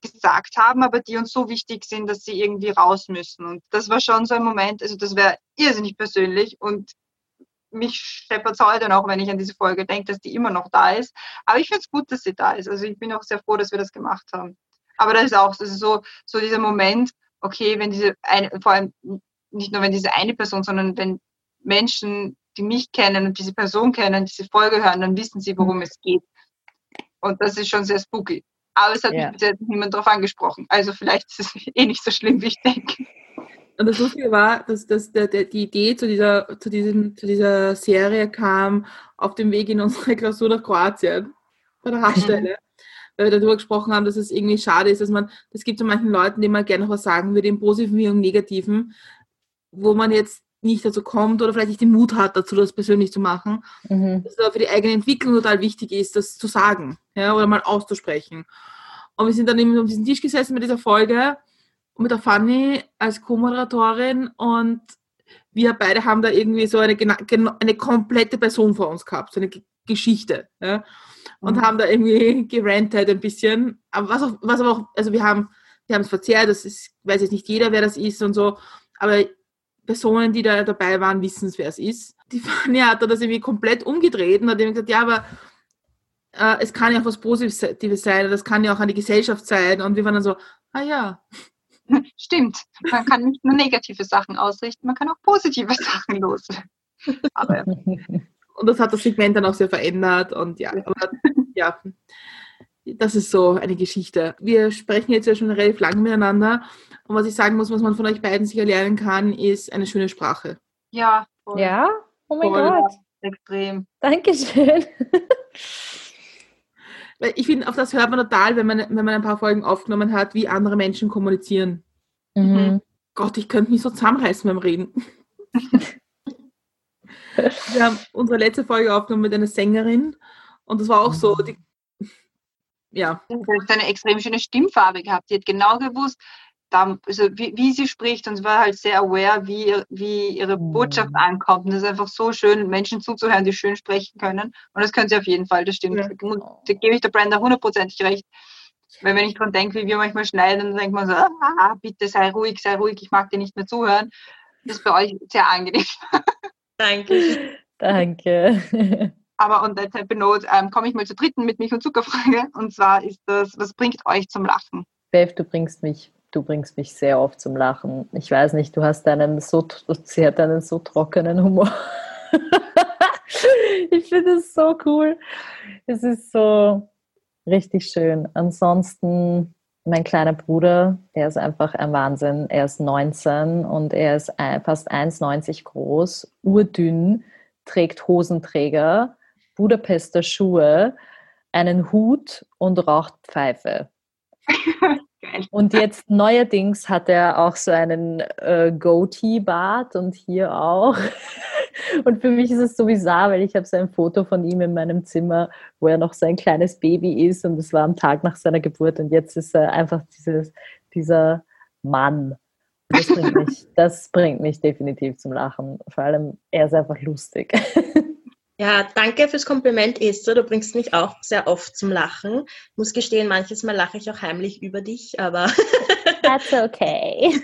A: gesagt haben, aber die uns so wichtig sind, dass sie irgendwie raus müssen. Und das war schon so ein Moment, also das wäre irrsinnig persönlich und mich scheppert es heute noch, wenn ich an diese Folge denke, dass die immer noch da ist. Aber ich finde es gut, dass sie da ist. Also ich bin auch sehr froh, dass wir das gemacht haben. Aber das ist auch das ist so, so dieser Moment, okay, wenn diese eine, vor allem nicht nur wenn diese eine Person, sondern wenn Menschen, die mich kennen und diese Person kennen, diese Folge hören, dann wissen sie, worum es geht. Und das ist schon sehr spooky. Aber es hat yeah. mich bis jetzt niemand darauf angesprochen. Also vielleicht ist es (laughs) eh nicht so schlimm, wie ich denke.
C: Und das Lustige war, dass, dass der, der, die Idee zu dieser, zu, diesem, zu dieser Serie kam auf dem Weg in unsere Klausur nach Kroatien, bei der Haarstelle. (laughs) Weil wir darüber gesprochen haben, dass es irgendwie schade ist, dass man, das gibt so manchen Leuten, denen man gerne noch was sagen würde, im Positiven wie im Negativen, wo man jetzt nicht dazu kommt oder vielleicht nicht den Mut hat, dazu das persönlich zu machen, mhm. dass es für die eigene Entwicklung total wichtig ist, das zu sagen ja, oder mal auszusprechen. Und wir sind dann eben um diesen Tisch gesessen mit dieser Folge und mit der Fanny als Co-Moderatorin und wir beide haben da irgendwie so eine, eine komplette Person vor uns gehabt, so eine Geschichte. Ja, und mhm. haben da irgendwie (laughs) gerantet ein bisschen. Aber was, auch, was aber auch, also wir haben wir haben es verzehrt, das ist, weiß jetzt nicht jeder, wer das ist und so, aber Personen, die da dabei waren, wissen es, wer es ist. Die (laughs) Fanny hat das irgendwie komplett umgedreht und hat eben gesagt, ja, aber äh, es kann ja auch was Positives sein, das kann ja auch an die Gesellschaft sein. Und wir waren dann so, ah ja. (laughs)
A: Stimmt, man kann nicht nur negative Sachen ausrichten, man kann auch positive (laughs) Sachen loswerden.
C: Aber, und das hat das Segment dann auch sehr verändert und ja, aber, ja, das ist so eine Geschichte. Wir sprechen jetzt ja schon relativ lange miteinander und was ich sagen muss, was man von euch beiden sicher lernen kann, ist eine schöne Sprache.
A: Ja.
D: Voll. Ja? Oh mein voll. Gott.
A: Extrem.
D: Dankeschön. (laughs)
C: Weil ich finde, auf das hört man total, wenn man, wenn man ein paar Folgen aufgenommen hat, wie andere Menschen kommunizieren. Mhm. Gott, ich könnte mich so zusammenreißen beim Reden. (laughs) Wir haben unsere letzte Folge aufgenommen mit einer Sängerin und das war auch so, die,
A: ja. Sie hat eine extrem schöne Stimmfarbe gehabt. Die hat genau gewusst, da, also wie, wie, sie spricht und sie war halt sehr aware, wie, wie ihre mhm. Botschaft ankommt. Und es ist einfach so schön, Menschen zuzuhören, die schön sprechen können. Und das können sie auf jeden Fall, das stimmt. Ja. Da gebe ich der Brenda hundertprozentig recht. Weil wenn ich dran denke, wie wir manchmal schneiden, dann denkt man so, ah, bitte sei ruhig, sei ruhig, ich mag dir nicht mehr zuhören. Das ist bei euch sehr angenehm.
B: Danke. (laughs)
D: Danke. (laughs)
A: Aber that type note ähm, komme ich mal zur dritten mit Milch und Zuckerfrage. Und zwar ist das, was bringt euch zum Lachen?
D: Bev, du bringst mich du bringst mich sehr oft zum Lachen. Ich weiß nicht, du hast einen so, sie hat einen so trockenen Humor. (laughs) ich finde es so cool. Es ist so richtig schön. Ansonsten, mein kleiner Bruder, der ist einfach ein Wahnsinn. Er ist 19 und er ist fast 1,90 groß, urdünn, trägt Hosenträger, Budapester Schuhe, einen Hut und raucht Pfeife. (laughs) Und jetzt neuerdings hat er auch so einen äh, Goatee-Bart und hier auch. (laughs) Und für mich ist es so bizarr, weil ich habe so ein Foto von ihm in meinem Zimmer, wo er noch so ein kleines Baby ist und es war am Tag nach seiner Geburt und jetzt ist er einfach dieses, dieser Mann. Das bringt, mich, (laughs) das bringt mich definitiv zum Lachen. Vor allem, er ist einfach lustig. (laughs)
B: Ja, danke fürs Kompliment, Esther. Du bringst mich auch sehr oft zum Lachen. Ich muss gestehen, manches Mal lache ich auch heimlich über dich, aber. (laughs)
D: That's okay.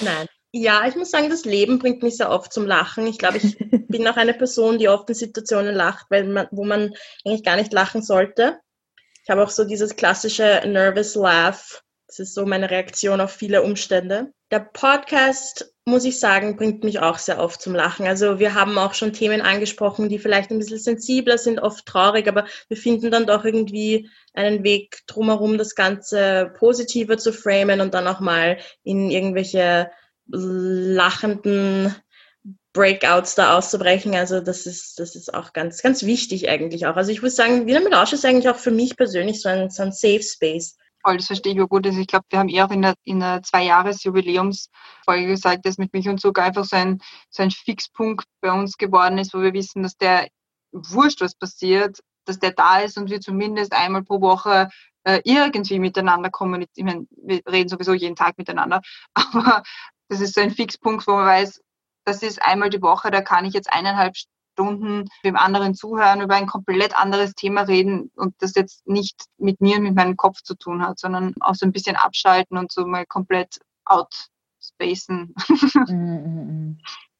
B: Nein. Ja, ich muss sagen, das Leben bringt mich sehr oft zum Lachen. Ich glaube, ich (laughs) bin auch eine Person, die oft in Situationen lacht, weil man, wo man eigentlich gar nicht lachen sollte. Ich habe auch so dieses klassische Nervous Laugh. Das ist so meine Reaktion auf viele Umstände. Der Podcast muss ich sagen, bringt mich auch sehr oft zum Lachen. Also wir haben auch schon Themen angesprochen, die vielleicht ein bisschen sensibler sind, oft traurig, aber wir finden dann doch irgendwie einen Weg drumherum, das Ganze positiver zu framen und dann auch mal in irgendwelche lachenden Breakouts da auszubrechen. Also das ist, das ist auch ganz, ganz wichtig eigentlich auch. Also ich würde sagen, Wiener Melange ist eigentlich auch für mich persönlich so ein, so ein Safe Space
A: voll, das verstehe ich auch gut. Also ich glaube, wir haben eher auch in der, in der Zwei-Jahres-Jubiläumsfolge gesagt, dass mit Milch und Zucker einfach so ein, so ein Fixpunkt bei uns geworden ist, wo wir wissen, dass der wurscht, was passiert, dass der da ist und wir zumindest einmal pro Woche äh, irgendwie miteinander kommunizieren. Wir reden sowieso jeden Tag miteinander, (laughs) aber das ist so ein Fixpunkt, wo man weiß, das ist einmal die Woche, da kann ich jetzt eineinhalb Stunden dem anderen zuhören, über ein komplett anderes Thema reden und das jetzt nicht mit mir, mit meinem Kopf zu tun hat, sondern auch so ein bisschen abschalten und so mal komplett outspacen.
C: Mhm, mhm, mhm.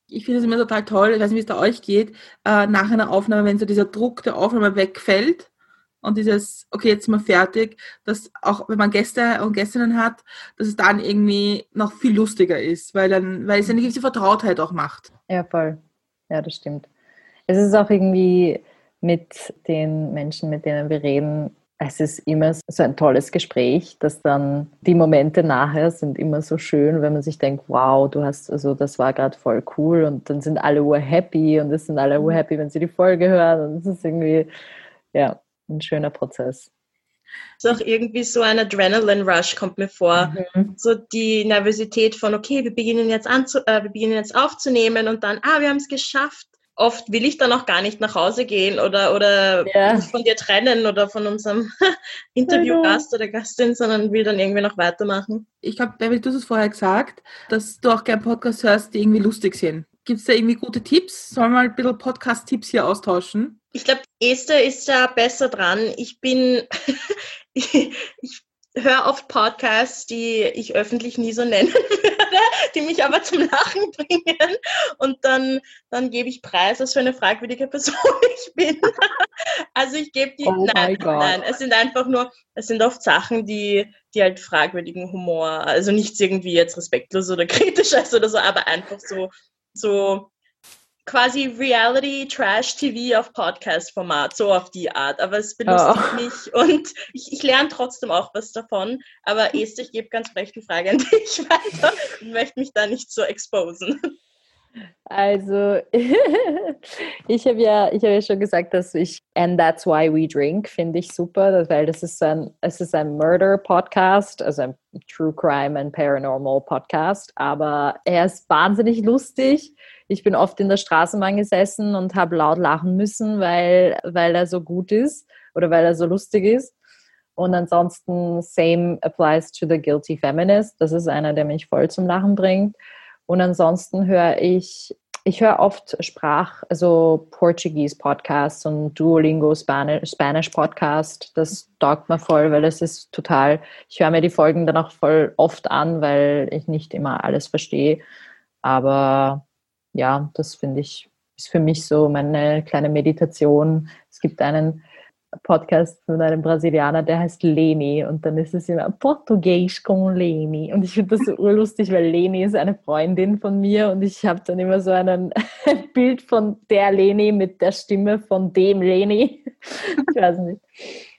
C: Ich finde es immer total toll, ich weiß nicht, wie es da euch geht, äh, nach einer Aufnahme, wenn so dieser Druck der Aufnahme wegfällt und dieses, okay, jetzt sind wir fertig, dass auch wenn man Gäste und Gästinnen hat, dass es dann irgendwie noch viel lustiger ist, weil dann, weil es eine gewisse Vertrautheit auch macht.
D: Ja, voll. Ja, das stimmt es ist auch irgendwie mit den Menschen, mit denen wir reden, es ist immer so ein tolles Gespräch, dass dann die Momente nachher sind immer so schön, wenn man sich denkt, wow, du hast, also das war gerade voll cool und dann sind alle ur happy und es sind alle ur happy, wenn sie die Folge hören und es ist irgendwie, ja, ein schöner Prozess.
B: Es ist auch irgendwie so ein Adrenaline-Rush kommt mir vor. Mhm. So die Nervosität von, okay, wir beginnen jetzt an äh, wir beginnen jetzt aufzunehmen und dann, ah, wir haben es geschafft oft will ich dann auch gar nicht nach Hause gehen oder, oder ja. von dir trennen oder von unserem (laughs) Interviewgast oder Gastin, sondern will dann irgendwie noch weitermachen.
C: Ich glaube, Beverly, du hast es vorher gesagt, dass du auch gerne Podcasts hörst, die irgendwie lustig sind. Gibt es da irgendwie gute Tipps? Sollen wir mal ein bisschen Podcast-Tipps hier austauschen?
B: Ich glaube, Esther ist ja besser dran. Ich bin, (laughs) ich, höre oft Podcasts, die ich öffentlich nie so nennen (laughs) (laughs) die mich aber zum Lachen bringen. Und dann, dann gebe ich Preis, was für eine fragwürdige Person (laughs) ich bin. Also ich gebe die, oh nein, nein, es sind einfach nur, es sind oft Sachen, die, die halt fragwürdigen Humor, also nichts irgendwie jetzt respektlos oder (laughs) kritisch ist oder so, aber einfach so, so quasi Reality Trash TV auf Podcast-Format, so auf die Art. Aber es belustigt oh. mich und ich, ich lerne trotzdem auch was davon. Aber Esther, ich gebe ganz recht die Frage an (laughs) dich weiter und möchte mich da nicht so exposen.
D: Also, (laughs) ich habe ja, ich ja schon gesagt, dass ich And That's Why We Drink finde ich super, weil das ist ein, es ist ein Murder-Podcast, also ein True Crime and Paranormal Podcast, aber er ist wahnsinnig lustig. Ich bin oft in der Straßenbahn gesessen und habe laut lachen müssen, weil, weil er so gut ist oder weil er so lustig ist. Und ansonsten, same applies to The Guilty Feminist. Das ist einer, der mich voll zum Lachen bringt. Und ansonsten höre ich, ich höre oft Sprach, also Portuguese Podcasts und Duolingo Spanish, Spanish Podcast. Das taugt mir voll, weil es ist total, ich höre mir die Folgen dann auch voll oft an, weil ich nicht immer alles verstehe. Aber ja, das finde ich, ist für mich so meine kleine Meditation. Es gibt einen Podcast von einem Brasilianer, der heißt Leni und dann ist es immer Portugiesisch con Leni und ich finde das so urlustig, weil Leni ist eine Freundin von mir und ich habe dann immer so einen, ein Bild von der Leni mit der Stimme von dem Leni. Ich weiß nicht.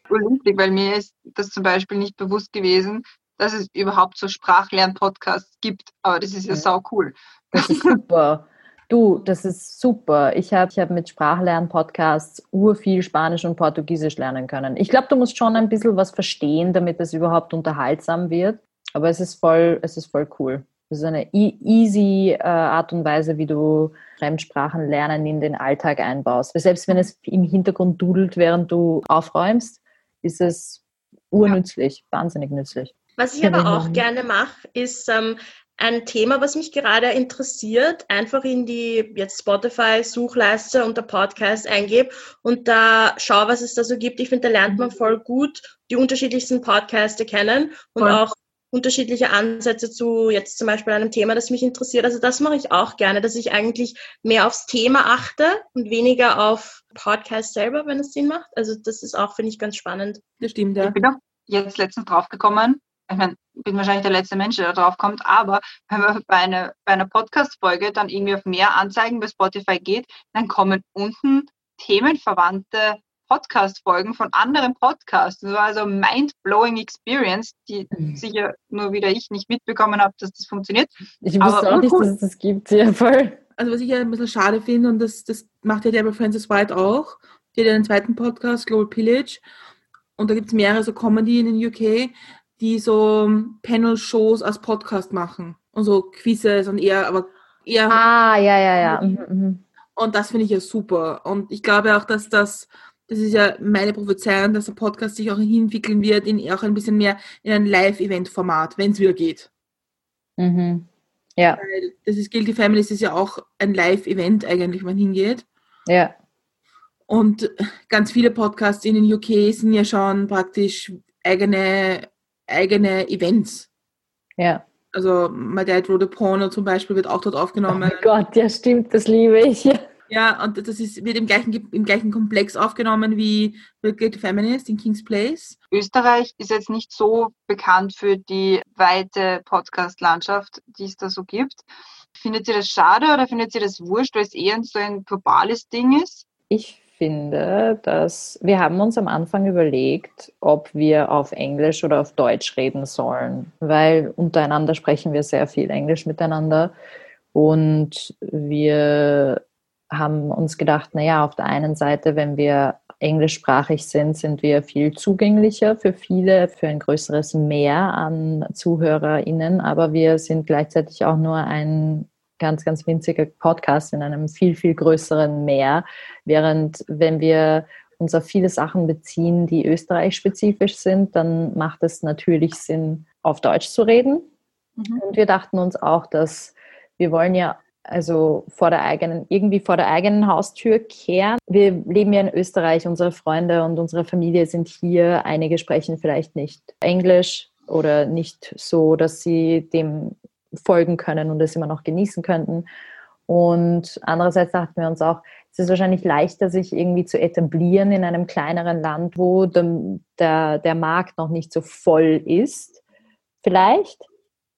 A: Urlustig, weil mir ist das zum Beispiel nicht bewusst gewesen, dass es überhaupt so Sprachlern-Podcasts gibt, aber das ist ja, ja. sau cool.
D: Das ist super. Du, das ist super. Ich habe ich hab mit Sprachlern-Podcasts urviel Spanisch und Portugiesisch lernen können. Ich glaube, du musst schon ein bisschen was verstehen, damit es überhaupt unterhaltsam wird. Aber es ist voll, es ist voll cool. Das ist eine e easy äh, Art und Weise, wie du Fremdsprachen lernen in den Alltag einbaust. Weil selbst wenn es im Hintergrund dudelt, während du aufräumst, ist es urnützlich, ja. wahnsinnig nützlich.
B: Was ich aber auch gerne mache, ist ähm, ein Thema, was mich gerade interessiert, einfach in die jetzt Spotify-Suchleiste unter Podcast eingebe und da schau, was es da so gibt. Ich finde, da lernt man voll gut die unterschiedlichsten Podcasts kennen und voll. auch unterschiedliche Ansätze zu jetzt zum Beispiel einem Thema, das mich interessiert. Also das mache ich auch gerne, dass ich eigentlich mehr aufs Thema achte und weniger auf Podcast selber, wenn es Sinn macht. Also das ist auch, finde ich, ganz spannend.
A: Das stimmt, ja. Ich bin auch jetzt letztens draufgekommen, ich meine, bin wahrscheinlich der letzte Mensch, der da drauf kommt, aber wenn man bei einer, bei einer Podcast-Folge dann irgendwie auf mehr Anzeigen bei Spotify geht, dann kommen unten themenverwandte Podcast-Folgen von anderen Podcasts. Das war also mind-blowing Experience, die mhm. sicher nur wieder ich nicht mitbekommen habe, dass das funktioniert.
D: Ich wusste Aber auch nicht, dass es das gibt. Ja, voll.
C: Also was ich ja ein bisschen schade finde, und das, das macht ja Deborah Francis White auch, die hat ja einen zweiten Podcast, Global Pillage, und da gibt es mehrere so Comedy in den UK, die so Panel-Shows als Podcast machen und so Quizzes und eher, aber eher...
D: Ah, ja, ja, ja. Mhm,
C: mhm. Und das finde ich ja super. Und ich glaube auch, dass das das ist ja meine Prophezeiung, dass der Podcast sich auch hinentwickeln wird, in auch ein bisschen mehr in ein Live-Event-Format, wenn es wieder geht.
D: Mhm. Ja.
C: Weil das ist Guilty Families ist ja auch ein Live-Event eigentlich, wenn man hingeht.
D: Ja.
C: Und ganz viele Podcasts in den UK sind ja schon praktisch eigene, eigene Events.
D: Ja.
C: Also My Dad Wrote a Porno zum Beispiel wird auch dort aufgenommen.
D: Oh Gott, ja stimmt, das liebe ich.
C: Ja, und das ist, wird im gleichen, im gleichen Komplex aufgenommen wie Wicked Feminist in King's Place.
A: Österreich ist jetzt nicht so bekannt für die weite Podcast-Landschaft, die es da so gibt. Findet ihr das schade oder findet ihr das wurscht, weil es eher so ein globales Ding ist?
D: Ich finde, dass wir haben uns am Anfang überlegt, ob wir auf Englisch oder auf Deutsch reden sollen, weil untereinander sprechen wir sehr viel Englisch miteinander. Und wir haben uns gedacht, naja, auf der einen Seite, wenn wir englischsprachig sind, sind wir viel zugänglicher für viele, für ein größeres Mehr an ZuhörerInnen, aber wir sind gleichzeitig auch nur ein ganz, ganz winziger Podcast in einem viel, viel größeren Meer, während wenn wir uns auf viele Sachen beziehen, die österreichspezifisch sind, dann macht es natürlich Sinn, auf Deutsch zu reden. Mhm. Und wir dachten uns auch, dass wir wollen ja also vor der eigenen, irgendwie vor der eigenen Haustür kehren. Wir leben ja in Österreich, unsere Freunde und unsere Familie sind hier. Einige sprechen vielleicht nicht Englisch oder nicht so, dass sie dem folgen können und es immer noch genießen könnten. Und andererseits dachten wir uns auch, es ist wahrscheinlich leichter, sich irgendwie zu etablieren in einem kleineren Land, wo der, der, der Markt noch nicht so voll ist. Vielleicht,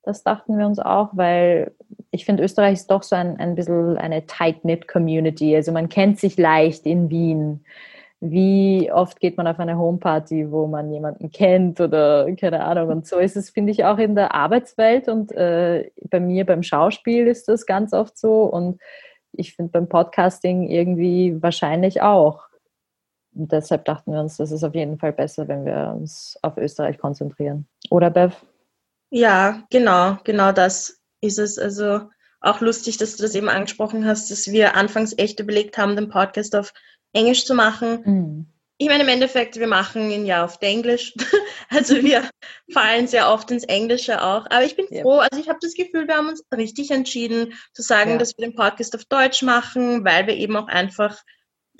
D: das dachten wir uns auch, weil ich finde, Österreich ist doch so ein, ein bisschen eine tight-knit Community. Also man kennt sich leicht in Wien. Wie oft geht man auf eine Homeparty, wo man jemanden kennt oder keine Ahnung. Und so ist es, finde ich, auch in der Arbeitswelt und äh, bei mir beim Schauspiel ist das ganz oft so. Und ich finde beim Podcasting irgendwie wahrscheinlich auch. Und deshalb dachten wir uns, das ist auf jeden Fall besser, wenn wir uns auf Österreich konzentrieren. Oder Bev?
B: Ja, genau, genau das ist es also auch lustig, dass du das eben angesprochen hast, dass wir anfangs echt überlegt haben, den Podcast auf Englisch zu machen. Mhm. Ich meine, im Endeffekt, wir machen ihn ja auf Englisch. (laughs) also wir fallen sehr oft ins Englische auch. Aber ich bin ja. froh, also ich habe das Gefühl, wir haben uns richtig entschieden zu sagen, ja. dass wir den Podcast auf Deutsch machen, weil wir eben auch einfach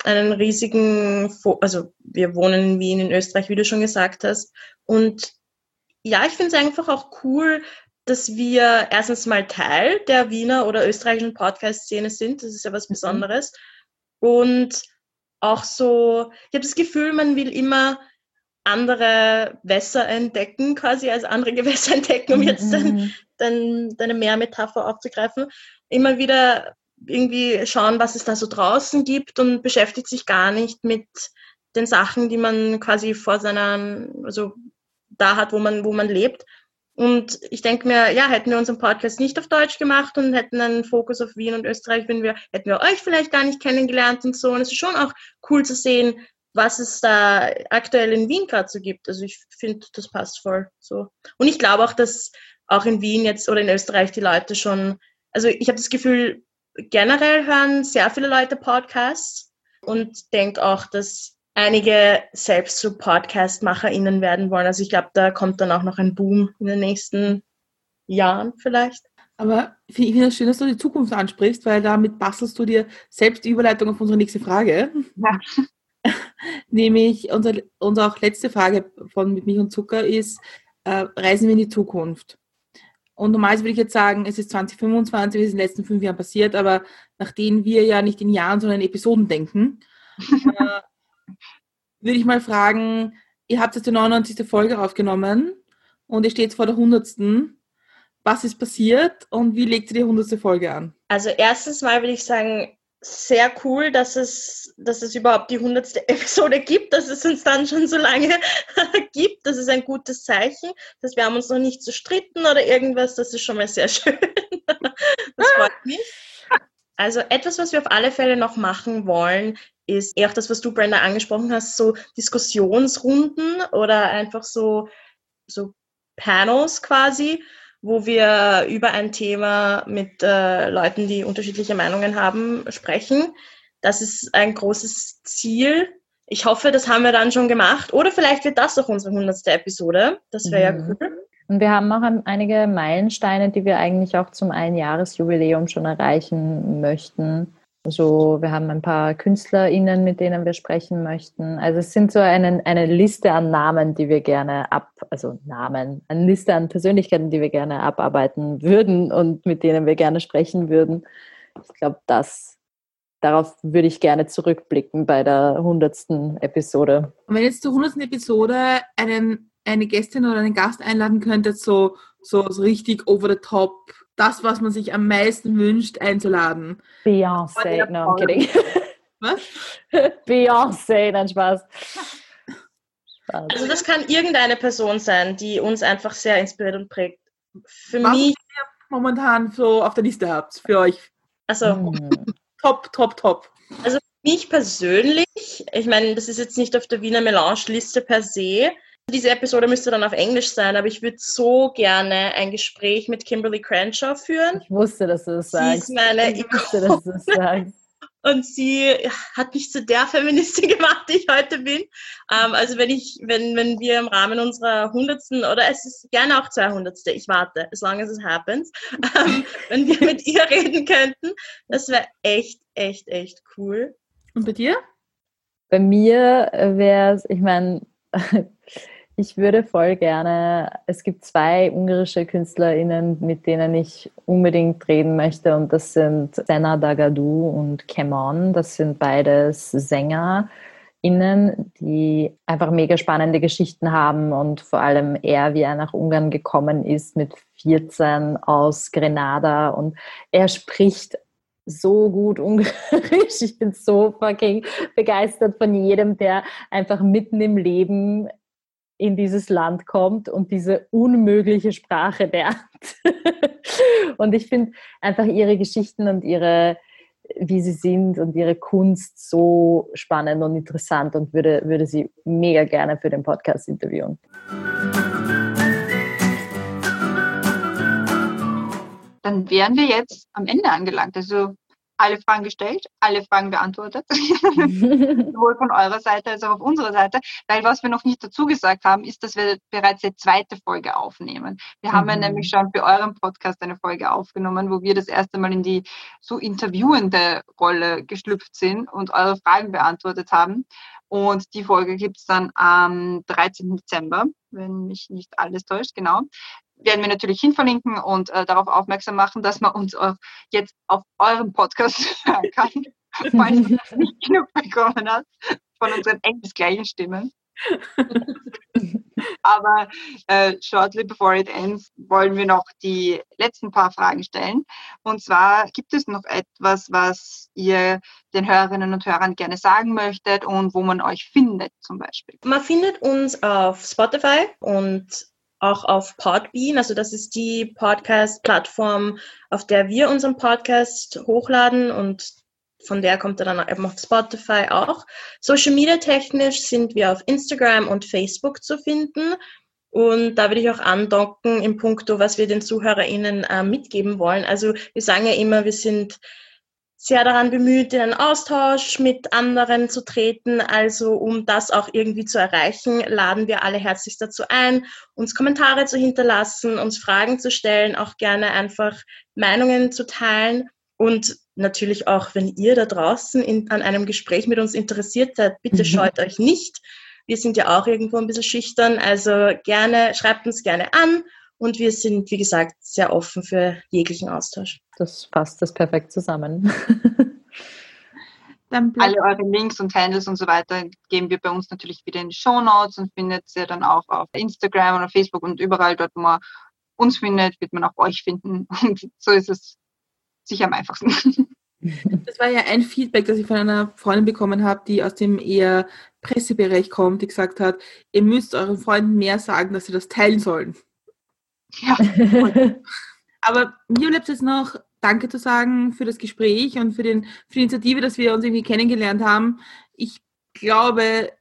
B: einen riesigen, also wir wohnen in Wien, in Österreich, wie du schon gesagt hast. Und ja, ich finde es einfach auch cool, dass wir erstens mal Teil der Wiener oder österreichischen Podcast-Szene sind. Das ist ja was mhm. Besonderes. Und auch so, ich habe das Gefühl, man will immer andere Wässer entdecken, quasi als andere (laughs) Gewässer entdecken, um mhm, jetzt dann, mhm. dann deine Meermetapher aufzugreifen. Immer wieder irgendwie schauen, was es da so draußen gibt und beschäftigt sich gar nicht mit den Sachen, die man quasi vor seiner, also da hat, wo man, wo man lebt, Und ich denke mir, ja, hätten wir unseren Podcast nicht auf Deutsch gemacht und hätten einen Fokus auf Wien und Österreich, wenn wir, hätten wir euch vielleicht gar nicht kennengelernt und so. Und es ist schon auch cool zu sehen, was es da aktuell in Wien gerade so gibt. Also ich finde, das passt voll so. Und ich glaube auch, dass auch in Wien jetzt oder in Österreich die Leute schon, also ich habe das Gefühl, generell hören sehr viele Leute Podcasts und denke auch, dass einige selbst so Podcast-MacherInnen werden wollen. Also ich glaube, da kommt dann auch noch ein Boom in den nächsten Jahren vielleicht.
C: Aber ich finde es schön, dass du die Zukunft ansprichst, weil damit bastelst du dir selbst die Überleitung auf unsere nächste Frage. Ja. (laughs) Nämlich unsere, unsere auch letzte Frage von Mit Milch und Zucker ist, äh, reisen wir in die Zukunft? Und normalerweise würde ich jetzt sagen, es ist 2025, wie es in den letzten fünf Jahren passiert, aber nachdem wir ja nicht in Jahren, sondern in Episoden denken, (laughs) äh, würde ich mal fragen, ihr habt jetzt die 99. Folge aufgenommen und ihr steht vor der 100. Was ist passiert und wie legt ihr die 100. Folge an?
B: Also erstens mal würde ich sagen, sehr cool, dass es, dass es überhaupt die 100. (laughs) Episode gibt, dass es uns dann schon so lange (laughs) gibt. Das ist ein gutes Zeichen. Dass wir haben uns noch nicht zerstritten oder irgendwas. Das ist schon mal sehr schön. (laughs) das freut mich. Also etwas, was wir auf alle Fälle noch machen wollen, ist eher auch das, was du, Brenda, angesprochen hast, so Diskussionsrunden oder einfach so, so Panels quasi, wo wir über ein Thema mit äh, Leuten, die unterschiedliche Meinungen haben, sprechen. Das ist ein großes Ziel. Ich hoffe, das haben wir dann schon gemacht. Oder vielleicht wird das auch unsere hundertste Episode. Das wäre mhm. ja cool.
D: Und wir haben auch einige Meilensteine, die wir eigentlich auch zum Einjahresjubiläum schon erreichen möchten. So, wir haben ein paar KünstlerInnen, mit denen wir sprechen möchten. Also es sind so eine, eine Liste an Namen, die wir gerne ab, also Namen, eine Liste an Persönlichkeiten, die wir gerne abarbeiten würden und mit denen wir gerne sprechen würden. Ich glaube, das, darauf würde ich gerne zurückblicken bei der hundertsten Episode.
C: Und wenn jetzt zur hundertsten Episode einen, eine Gästin oder einen Gast einladen könntet, so, so, so richtig over the top das, was man sich am meisten wünscht, einzuladen.
D: Beyoncé, no, I'm kidding.
C: Was? (laughs)
D: Beyoncé, nein, Spaß.
B: Spaß. Also das kann irgendeine Person sein, die uns einfach sehr inspiriert und prägt.
C: Für was mich... ihr momentan so auf der Liste habt, für euch.
B: Also hm.
C: top, top, top.
B: Also für mich persönlich, ich meine, das ist jetzt nicht auf der Wiener Melange-Liste per se, diese Episode müsste dann auf Englisch sein, aber ich würde so gerne ein Gespräch mit Kimberly Crenshaw führen.
D: Ich wusste, dass du das sagst.
B: Sie ist meine
D: ich wusste, dass du das sagst. (laughs)
B: Und sie hat mich zu der Feministin (laughs) gemacht, die ich heute bin. Ähm, also wenn ich, wenn, wenn wir im Rahmen unserer hundertsten oder es ist gerne auch zweihundertste, ich warte, as long as it happens, (laughs) ähm, wenn wir mit ihr reden könnten, das wäre echt, echt, echt cool.
C: Und bei dir?
D: Bei mir wäre es, ich meine, (laughs) ich würde voll gerne, es gibt zwei ungarische KünstlerInnen, mit denen ich unbedingt reden möchte und das sind Senna Dagadou und Kemon. Das sind beides SängerInnen, die einfach mega spannende Geschichten haben und vor allem er, wie er nach Ungarn gekommen ist mit 14 aus Grenada und er spricht so gut Ungarisch. (laughs) Ich bin so fucking begeistert von jedem, der einfach mitten im Leben in dieses Land kommt und diese unmögliche Sprache lernt. (laughs) und ich finde einfach ihre Geschichten und ihre, wie sie sind und ihre Kunst so spannend und interessant und würde, würde sie mega gerne für den Podcast interviewen.
A: Dann wären wir jetzt am Ende angelangt. Also alle Fragen gestellt, alle Fragen beantwortet, (laughs) sowohl von eurer Seite als auch auf unserer Seite, weil was wir noch nicht dazu gesagt haben, ist, dass wir bereits die zweite Folge aufnehmen. Wir mhm. haben ja mhm. nämlich schon für euren Podcast eine Folge aufgenommen, wo wir das erste Mal in die so interviewende Rolle geschlüpft sind und eure Fragen beantwortet haben. Und die Folge gibt es dann am 13. Dezember, wenn mich nicht alles täuscht, genau werden wir natürlich hinverlinken und äh, darauf aufmerksam machen, dass man uns auch jetzt auf eurem Podcast (laughs) hören kann, falls man nicht genug bekommen hat von unseren englischgleichen Stimmen. (laughs) Aber äh, shortly before it ends wollen wir noch die letzten paar Fragen stellen. Und zwar gibt es noch etwas, was ihr den Hörerinnen und Hörern gerne sagen möchtet und wo man euch findet zum Beispiel?
B: Man findet uns auf Spotify und auch auf Podbean. Also das ist die Podcast-Plattform, auf der wir unseren Podcast hochladen und von der kommt er dann eben auf Spotify auch. Social Media technisch sind wir auf Instagram und Facebook zu finden. Und da würde ich auch andocken im Punkto, was wir den ZuhörerInnen äh, mitgeben wollen. Also wir sagen ja immer, wir sind sehr daran bemüht, in einen Austausch mit anderen zu treten. Also um das auch irgendwie zu erreichen, laden wir alle herzlich dazu ein, uns Kommentare zu hinterlassen, uns Fragen zu stellen, auch gerne einfach Meinungen zu teilen und natürlich auch, wenn ihr da draußen in, an einem Gespräch mit uns interessiert seid, bitte mhm. scheut euch nicht. Wir sind ja auch irgendwo ein bisschen schüchtern, also gerne, schreibt uns gerne an und wir sind, wie gesagt, sehr offen für jeglichen Austausch.
F: Das passt das perfekt zusammen. (laughs)
A: Alle eure Links und Handles und so weiter geben wir bei uns natürlich wieder in die Show Notes und findet ihr dann auch auf Instagram oder Facebook und überall dort, wo man uns findet, wird man auch euch finden. (laughs) Und so ist es sicher am einfachsten. (laughs)
C: Das war ja ein Feedback, das ich von einer Freundin bekommen habe, die aus dem eher Pressebereich kommt, die gesagt hat, ihr müsst euren Freunden mehr sagen, dass sie das teilen sollen. Ja. (laughs) Aber mir bleibt es noch Danke zu sagen für das Gespräch und für, den, für die Initiative, dass wir uns irgendwie kennengelernt haben. Ich glaube,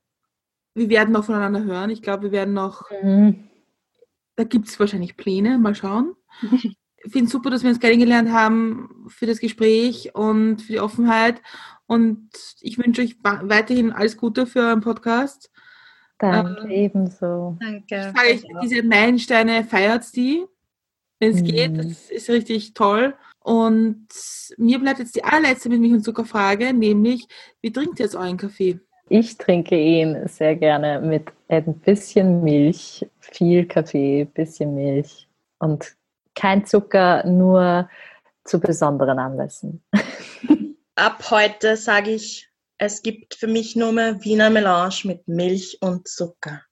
C: wir werden noch voneinander hören. Ich glaube, wir werden noch, mhm. da gibt es wahrscheinlich Pläne, mal schauen. (laughs) Ich finde es super, dass wir uns kennengelernt haben für das Gespräch und für die Offenheit. Und ich wünsche euch weiterhin alles Gute für euren Podcast.
F: Danke, ähm, ebenso.
C: Danke. Ich sage, diese Meilensteine feiert die, wenn es mhm. geht. Das ist richtig toll. Und mir bleibt jetzt die allerletzte mit Milch und Zuckerfrage, nämlich, wie trinkt ihr jetzt euren Kaffee?
F: Ich trinke ihn sehr gerne mit ein bisschen Milch, viel Kaffee, bisschen Milch und kein Zucker, nur zu besonderen Anlässen. (laughs)
B: Ab heute sage ich, es gibt für mich nur mehr Wiener Melange mit Milch und Zucker.